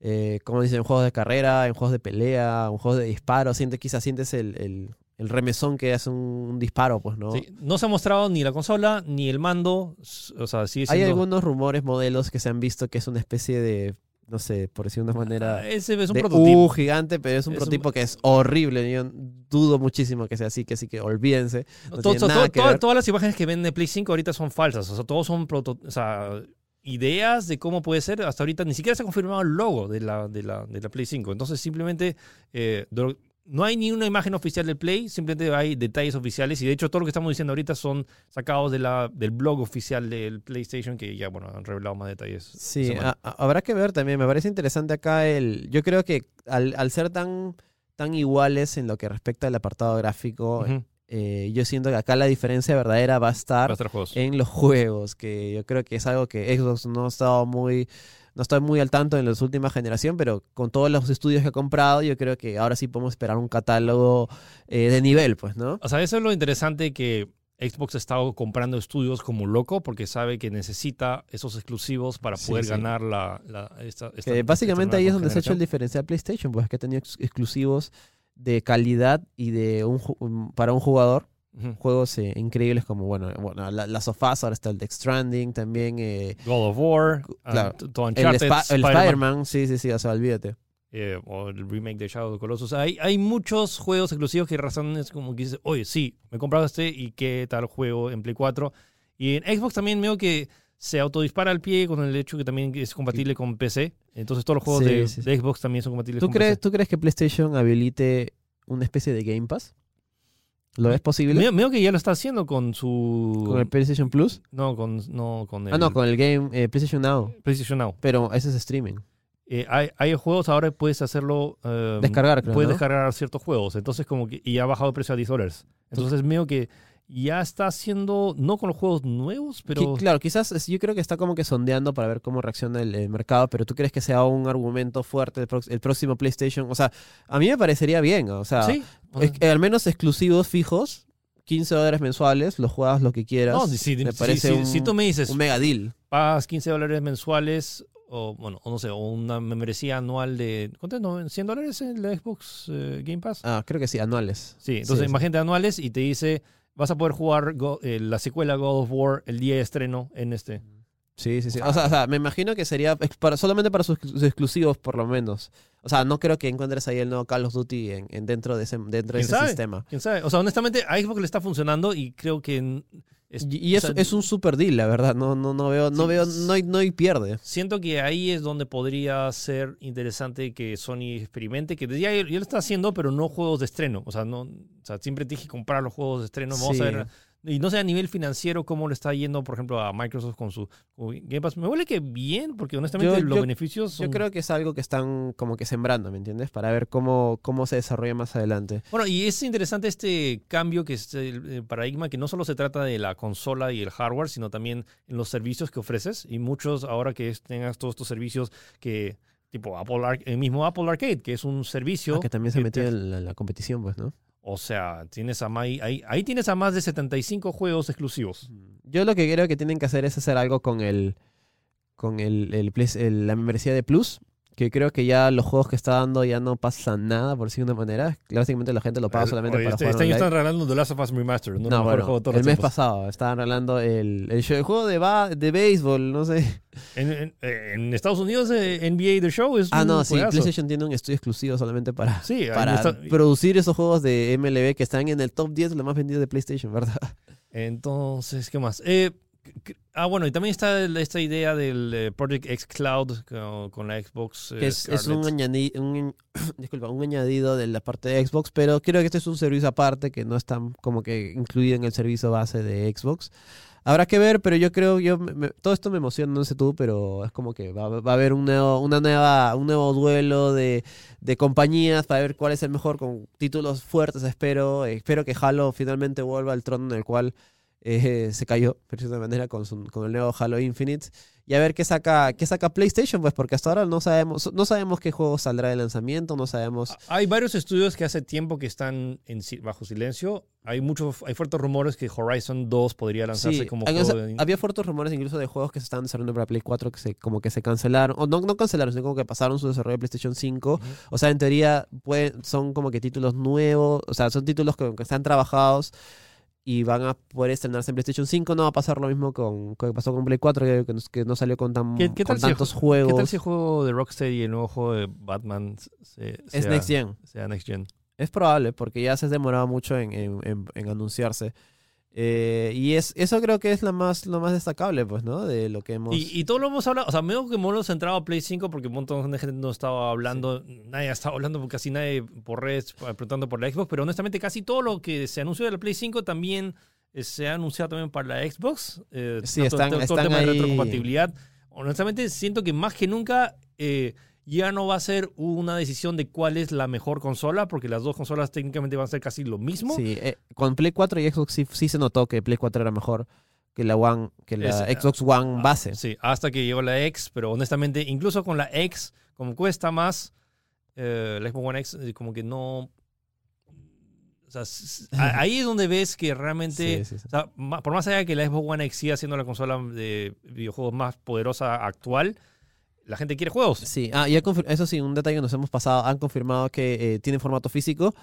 eh, como dicen, en juegos de carrera, en juegos de pelea, en juegos de disparo, sientes, quizás sientes el, el, el remesón que hace un, un disparo, pues, ¿no? Sí, no se ha mostrado ni la consola ni el mando, o sea, sigue Hay siendo... algunos rumores, modelos que se han visto que es una especie de, no sé, por decir de una manera... Ah, Ese es un de prototipo. U gigante, pero es un Es un- prototipo que es horrible. Yo dudo muchísimo que sea así, que así que olvídense. no To- tiene to- nada to- que toda- ver. todas las imágenes que ven de Play 5 ahorita son falsas. O sea, todos son proto- o sea, ideas de cómo puede ser. Hasta ahorita ni siquiera se ha confirmado el logo de la, de la, de la Play 5. Entonces, simplemente eh, no hay ni una imagen oficial del Play, simplemente hay detalles oficiales. Y de hecho, todo lo que estamos diciendo ahorita son sacados de la, del blog oficial del PlayStation, que ya, bueno, han revelado más detalles. Sí, a- a- habrá que ver también. Me parece interesante acá el. Yo creo que al, al ser tan, tan iguales en lo que respecta al apartado gráfico, eh, yo siento que acá la diferencia verdadera va a estar hacer juegos. en los juegos, que yo creo que es algo que Xbox no ha estado muy. No estoy muy al tanto en las últimas generaciones, pero con todos los estudios que ha comprado, yo creo que ahora sí podemos esperar un catálogo eh, de nivel, pues, ¿no? O sea, eso es lo interesante que Xbox ha estado comprando estudios como loco porque sabe que necesita esos exclusivos para poder sí. ganar la... la- esta, esta- Que básicamente esta ahí es donde se ha hecho el generación. diferencial PlayStation, pues que ha tenido ex- exclusivos de calidad y de un para un jugador Juegos eh, increíbles como bueno bueno la, las sofás ahora está el Death Stranding también eh, God of War, Claro. ah, t- todo el, Spider-Man, sí sí sí o sea olvídate eh, o el remake de Shadow of the Colossus. Hay, hay muchos juegos exclusivos que razón es como que dices, oye, sí, me he comprado este y qué tal juego en Play 4. Y en Xbox también veo que se autodispara al pie con el hecho que también es compatible con PC. Entonces todos los juegos Sí, de, sí, sí. de Xbox también son compatibles ¿Tú con crees PC. tú crees que PlayStation habilite una especie de Game Pass lo es posible veo que ya lo está haciendo con su... con el PlayStation Plus No, con, no, con el ah no con el Game eh, PlayStation Now PlayStation Now. pero ese es streaming Eh, hay, hay juegos ahora puedes hacerlo... eh, descargar creo puedes ¿no? descargar ciertos juegos. Entonces, como que... Y ha bajado el precio a 10 dólares. Entonces, veo que ya está haciendo, no con los juegos nuevos, pero... Claro, quizás es- yo creo que está como que sondeando para ver cómo reacciona el, el mercado, pero ¿tú crees que sea un argumento fuerte el, próximo PlayStation? O sea, a mí me parecería bien, o sea, sí. es al menos exclusivos fijos, 15 dólares mensuales, los juegas lo que quieras. No, si, si- me si- parece si- un, si tú me dices, un mega deal. pagas 15 dólares mensuales o, bueno, o no sé, o una membresía anual de, ¿cuánto? ¿No? ¿100 dólares en la Xbox eh, Game Pass? Ah, creo que sí, anuales. Sí, entonces sí. imagínate anuales y te dice, vas a poder jugar Go- eh, la secuela God of War el día de estreno en este. Sí, sí, sí. O sea, o sea, me imagino que sería para, solamente para sus, sus exclusivos, por lo menos. O sea, no creo que encuentres ahí el nuevo Call of Duty en, en dentro de ese, dentro de ¿Quién ese sabe? sistema. ¿Quién sabe? O sea, honestamente, a Xbox le está funcionando y creo que... es- Y, es, sea, es un super deal, la verdad. No, no, no veo, no Sí, veo, no hay, no hay pierde. Siento que ahí es donde podría ser interesante que Sony experimente, que ya, ya lo está haciendo, pero no juegos de estreno. O sea, no, o sea, siempre tienes que comprar los juegos de estreno. Vamos Sí. a ver. Y no sé a nivel financiero cómo le está yendo, por ejemplo, a Microsoft con su Game Pass. Me huele que bien, porque honestamente Yo- los yo- beneficios son... Yo creo que es algo que están como que sembrando, ¿me entiendes? Para ver cómo, cómo se desarrolla más adelante. Bueno, y es interesante este cambio que es el, el paradigma que no solo se trata de la consola y el hardware, sino también en los servicios que ofreces. Y muchos, ahora que tengas todos estos servicios que, tipo Apple el mismo Apple Arcade, que es un servicio. Ah, que también se metió en la, la competición, pues, ¿no? O sea, tienes a mai- ahí, ahí tienes a más de 75 juegos exclusivos. Yo lo que creo que tienen que hacer es hacer algo con el con el, el el- la membresía de Plus, que creo que ya los juegos que está dando ya no pasa nada, por decirlo de una manera. Básicamente la gente lo paga solamente Oye, para este, jugar este año están regalando The Last of Us Remastered, ¿no? No, bueno, el mes tiempos. pasado estaban hablando el, el, show- el juego de, ba- de béisbol, no sé. En, en- en Estados Unidos, eh, NBA The Show es Ah, un no, sí. PlayStation tiene un estudio exclusivo solamente para, Sí, para está- producir esos juegos de MLB que están en el top 10 de los más vendidos de PlayStation, ¿verdad? Entonces, ¿qué más? Eh, ah, bueno, y también está esta idea del eh, Project X Cloud con, con la Xbox. eh, Que es, es un, Scarlett. añadi- un- (coughs) disculpa, un añadido de la parte de Xbox, pero creo que este es un servicio aparte que no está como que incluido en el servicio base de Xbox. Habrá que ver, pero yo creo, yo me- me- todo esto me emociona, no sé tú, pero es como que va, va a haber un nuevo, una nueva, un nuevo duelo de, de compañías para ver cuál es el mejor con títulos fuertes, espero. Espero que Halo finalmente vuelva al trono en el cual eh, se cayó, de cierta manera, con, su- con el nuevo Halo Infinite. Y a ver qué saca, qué saca PlayStation, pues, porque hasta ahora no sabemos, no sabemos qué juego saldrá de lanzamiento, no sabemos. Hay varios estudios que hace tiempo que están en bajo silencio. Hay muchos, hay fuertes rumores que Horizon 2 podría lanzarse Sí, como hay- juego de- había fuertes rumores incluso de juegos que se estaban desarrollando para Play 4 que se, como que se cancelaron, o no, no cancelaron, sino como que pasaron su desarrollo a PlayStation 5. Ujú. O sea, en teoría pueden, son como que títulos nuevos, o sea, son títulos que, que están trabajados y van a poder estrenarse en PlayStation 5. No va a pasar lo mismo con, que pasó con Play 4, que, no- que no salió con, tan, ¿Qué- qué con si tantos ju- juegos. ¿Qué tal si el juego de Rocksteady y el nuevo juego de Batman se, es sea, Next Gen. sea Next Gen? Es probable, porque ya se ha demorado mucho en, en- en- en anunciarse. Eh, y es, eso creo que es lo más, lo más destacable, pues, ¿no? De lo que hemos... Y, y todo lo hemos hablado, o sea, medio que hemos centrado a Play 5 porque un montón de gente no estaba hablando, nadie estaba hablando, casi nadie por redes preguntando por la Xbox, pero honestamente casi todo lo que se anunció de la Play 5 también eh, se ha anunciado también para la Xbox. eh, Sí, tanto- están- todo, todo están el tema de ahí. retrocompatibilidad. Honestamente siento que más que nunca eh, ya no va a ser una decisión de cuál es la mejor consola, porque las dos consolas técnicamente van a ser casi lo mismo. Sí, eh, con Play 4 y Xbox sí, sí se notó que Play 4 era mejor que la One, que la Es- Xbox One base. Sí, hasta que llegó la X, pero honestamente, incluso con la X, como cuesta más, eh, la Xbox One X, eh, como que no. O sea, ahí es donde ves que realmente. Sí, sí, sí. o sea, ma- por más allá de que la Xbox One X siga siendo la consola de videojuegos más poderosa actual, la gente quiere juegos. Sí, ah, confir- eso sí, un detalle que nos hemos pasado, han confirmado que eh, tiene formato físico,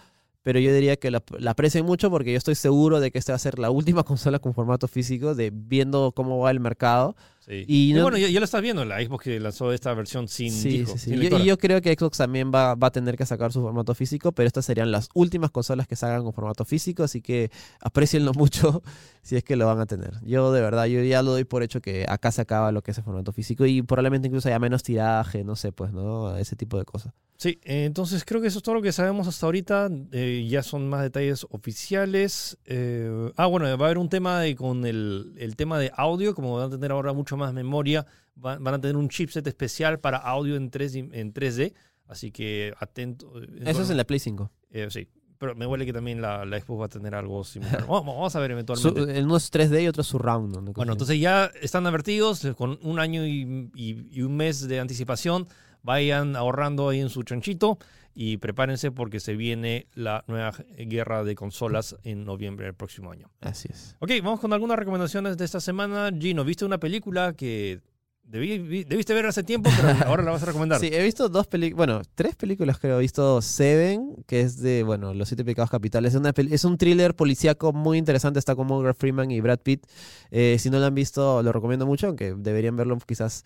pero yo diría que la, la aprecian mucho porque yo estoy seguro de que esta va a ser la última (laughs) consola con formato físico, de viendo cómo va el mercado. Sí. Y Y, no- bueno, ya, ya lo estás viendo, la Xbox que lanzó esta versión sin sí, disco, sí, sí. sin Yo- lectora. y yo creo que Xbox también va, va a tener que sacar su formato físico, pero estas serían las últimas consolas que salgan con formato físico, así que aprecienlo (laughs) mucho si es que lo van a tener. Yo de verdad, yo ya lo doy por hecho que acá se acaba lo que es el formato físico y probablemente incluso haya menos tiraje, no sé, pues, ¿no? Ese tipo de cosas. Sí, eh, entonces creo que eso es todo lo que sabemos hasta ahorita. Eh, ya son más detalles oficiales. Eh, ah, bueno, va a haber un tema de, con el, el tema de audio, como van a tener ahora mucho más memoria, van, van a tener un chipset especial para audio en, 3, en 3D. Así que atento. eh, Eso es en la Play 5. eh, sí. pero me huele que también la, la Xbox va a tener algo similar. (laughs) vamos, vamos a ver Su- eventualmente. el uno es 3D y otro es surround. ¿no? Bueno, entonces ya están advertidos eh, con un año y, y- y un mes de anticipación. Vayan ahorrando ahí en su chanchito y prepárense porque se viene la nueva guerra de consolas en noviembre del próximo año. Así es. Ok, vamos con algunas recomendaciones de esta semana. Gino, ¿viste una película que debí- debiste ver hace tiempo, pero (laughs) ahora la vas a recomendar? Sí, he visto dos películas, bueno, tres películas creo. He visto Seven, que es de, bueno, Los Siete Pecados Capitales. Es, una es un thriller policíaco muy interesante. Está con Morgan Freeman y Brad Pitt. Eh, si no lo han visto, lo recomiendo mucho, aunque deberían verlo quizás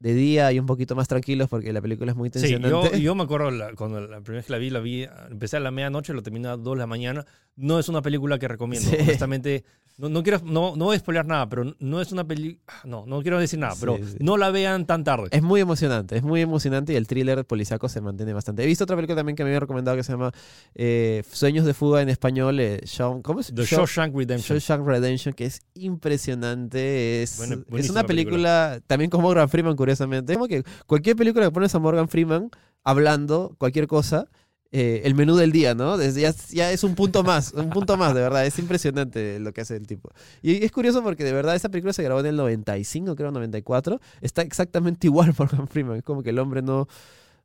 de día y un poquito más tranquilos porque la película es muy Sí, tensionante. yo, yo me acuerdo la- cuando la primera vez que la vi, la vi, empecé a la medianoche, lo terminé a las 2 de la mañana. No es una película que recomiendo. (laughs) Sí. Honestamente, no, no quiero, no, no voy a spoilear nada, pero no es una película. No, no quiero decir nada, pero sí. no la vean tan tarde. Es muy emocionante, es muy emocionante y el thriller policíaco se mantiene bastante. He visto otra película también que me había recomendado que se llama eh, Sueños de Fuga en español. eh, Shaun- ¿Cómo es? The Shaun- Shawshank Redemption. Shawshank Redemption, que es impresionante. Es, Buena- es una película, también con Morgan Freeman, curiosamente. Es como que cualquier película que pones a Morgan Freeman hablando cualquier cosa, eh, el menú del día, ¿no? Desde ya, ya es un punto más, un punto más, de verdad. Es impresionante lo que hace el tipo. Y es curioso porque de verdad esa película se grabó en el 95, creo, 94. Está exactamente (laughs) igual Morgan Freeman. Es como que el hombre no...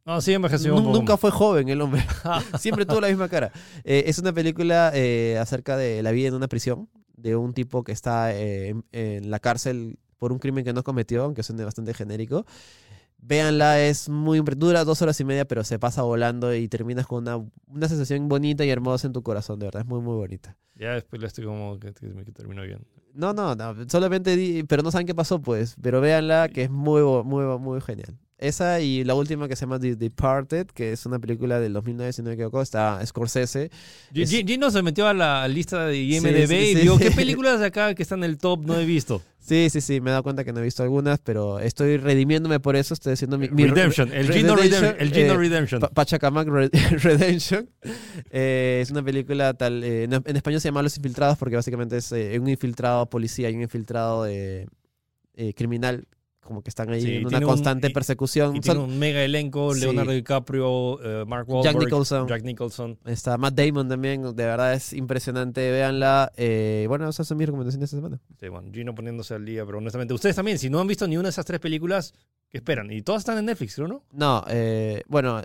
No, sí, envejeció nunca fue joven el hombre. (laughs) (laughs) Siempre tuvo la misma cara. Eh, es una película eh, acerca de la vida en una prisión, de un tipo que está eh, en, en la cárcel por un crimen que no cometió, aunque suene bastante genérico. Véanla, es muy dura dos horas y media, pero se pasa volando y terminas con una, una sensación bonita y hermosa en tu corazón, de verdad, es muy, muy bonita. Ya después le estoy como que, que, que terminó bien. No, no, no, solamente di, pero no saben qué pasó, pues, pero véanla, que es muy, muy, muy genial. Esa y la última que se llama The Departed, que es una película del 2009, si no me equivoco, está Scorsese. Gi- Es- Gi- Gino se metió a la lista de IMDB sí, y sí. vio qué (laughs) películas de acá que están en el top no he visto. Sí, sí, sí, me he dado cuenta que no he visto algunas, pero estoy redimiéndome por eso, estoy haciendo mi... mi- Redemption, el Gino Redemption. El Gino eh, Redemption. Pa- Pachacamac Re- (laughs) Redemption. Eh, es una película tal. eh, en, en español se llama Los Infiltrados porque básicamente es un infiltrado policía y un infiltrado criminal, como que están ahí Sí, en una un- constante y- persecución. Y tiene un mega elenco, Sí. Leonardo DiCaprio, eh, Mark Wahlberg, Nicholson. Jack Nicholson. Está Matt Damon también, de verdad es impresionante, véanla. Eh, bueno, esas son mis recomendaciones esta semana. Sí, bueno, Gino poniéndose al día, pero honestamente, ustedes también, si no han visto ni una de esas tres películas, ¿qué esperan? Y todas están en Netflix, ¿no? No, eh, bueno,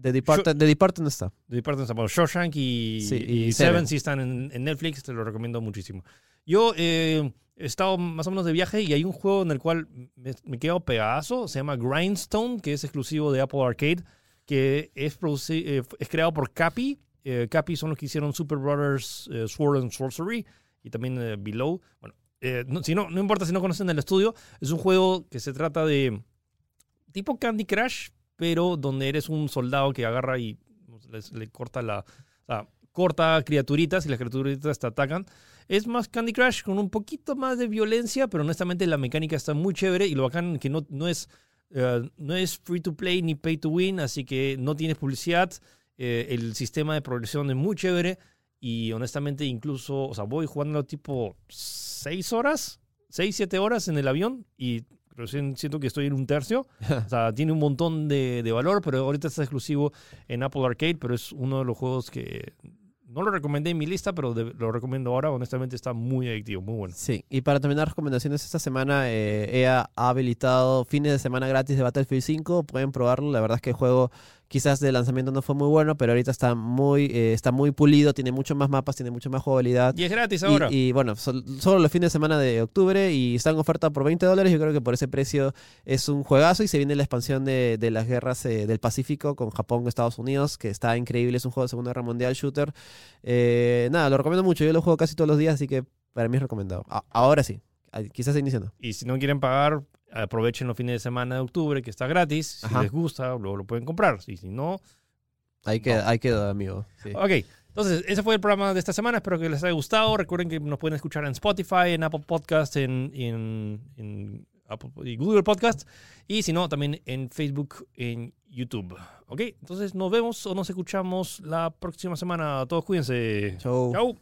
The Departed, The Departed no está. The Departed, bueno, Shawshank y, Sí, y y Seven. Seven. sí están en, en Netflix, te lo recomiendo muchísimo. Yo eh, he estado más o menos de viaje y hay un juego en el cual me, me quedo pedazo, se llama Grindstone, que es exclusivo de Apple Arcade, que es, eh, es creado por Capi. Eh, Capi son los que hicieron Super Brothers eh, Sword and Sorcery y también eh, Below. Bueno, eh, no, si no, no importa si no conocen el estudio, es un juego que se trata de tipo Candy Crush, pero donde eres un soldado que agarra y les- le corta la. Corta criaturitas y las criaturitas te atacan. Es más Candy Crush con un poquito más de violencia, pero honestamente la mecánica está muy chévere y lo bacán que no, no es. eh, no es free to play ni pay to win, así que no tienes publicidad. eh, el sistema de progresión es muy chévere y honestamente incluso, o sea, voy jugando tipo 6 horas, 6, 7 horas en el avión y recién siento que estoy en un tercio. (laughs) O sea, tiene un montón de, de valor, pero ahorita está exclusivo en Apple Arcade, pero es uno de los juegos que no lo recomendé en mi lista, pero de- lo recomiendo ahora. Honestamente está muy adictivo, muy bueno. Sí, y para terminar recomendaciones esta semana, eh, ha habilitado fines de semana gratis de Battlefield 5, pueden probarlo, la verdad es que el juego quizás de lanzamiento no fue muy bueno, pero ahorita está muy, eh, está muy pulido, tiene muchos más mapas, tiene mucho más jugabilidad. Y es gratis ahora. y, bueno, sol- solo los fines de semana de octubre y está en oferta por 20 dólares. Yo creo que por ese precio es un juegazo y se viene la expansión de, de las guerras eh, del Pacífico con Japón, Estados Unidos, que está increíble. Es un juego de Segunda Guerra Mundial shooter. Eh, nada, lo recomiendo mucho. Yo lo juego casi todos los días, así que para mí es recomendado. A- ahora sí, quizás iniciando. Y si no quieren pagar, aprovechen los fines de semana de octubre, que está gratis. Si Ajá. les gusta, luego lo pueden comprar. Y si no, Ahí queda, ahí quedó, amigo. Sí. Ok, entonces ese fue el programa de esta semana. Espero que les haya gustado. Recuerden que nos pueden escuchar en Spotify, en Apple Podcast, en, en, en Apple Google Podcast. Y si no, también en Facebook, en YouTube. Ok, entonces nos vemos o nos escuchamos la próxima semana. Todos cuídense. Chau. Chau.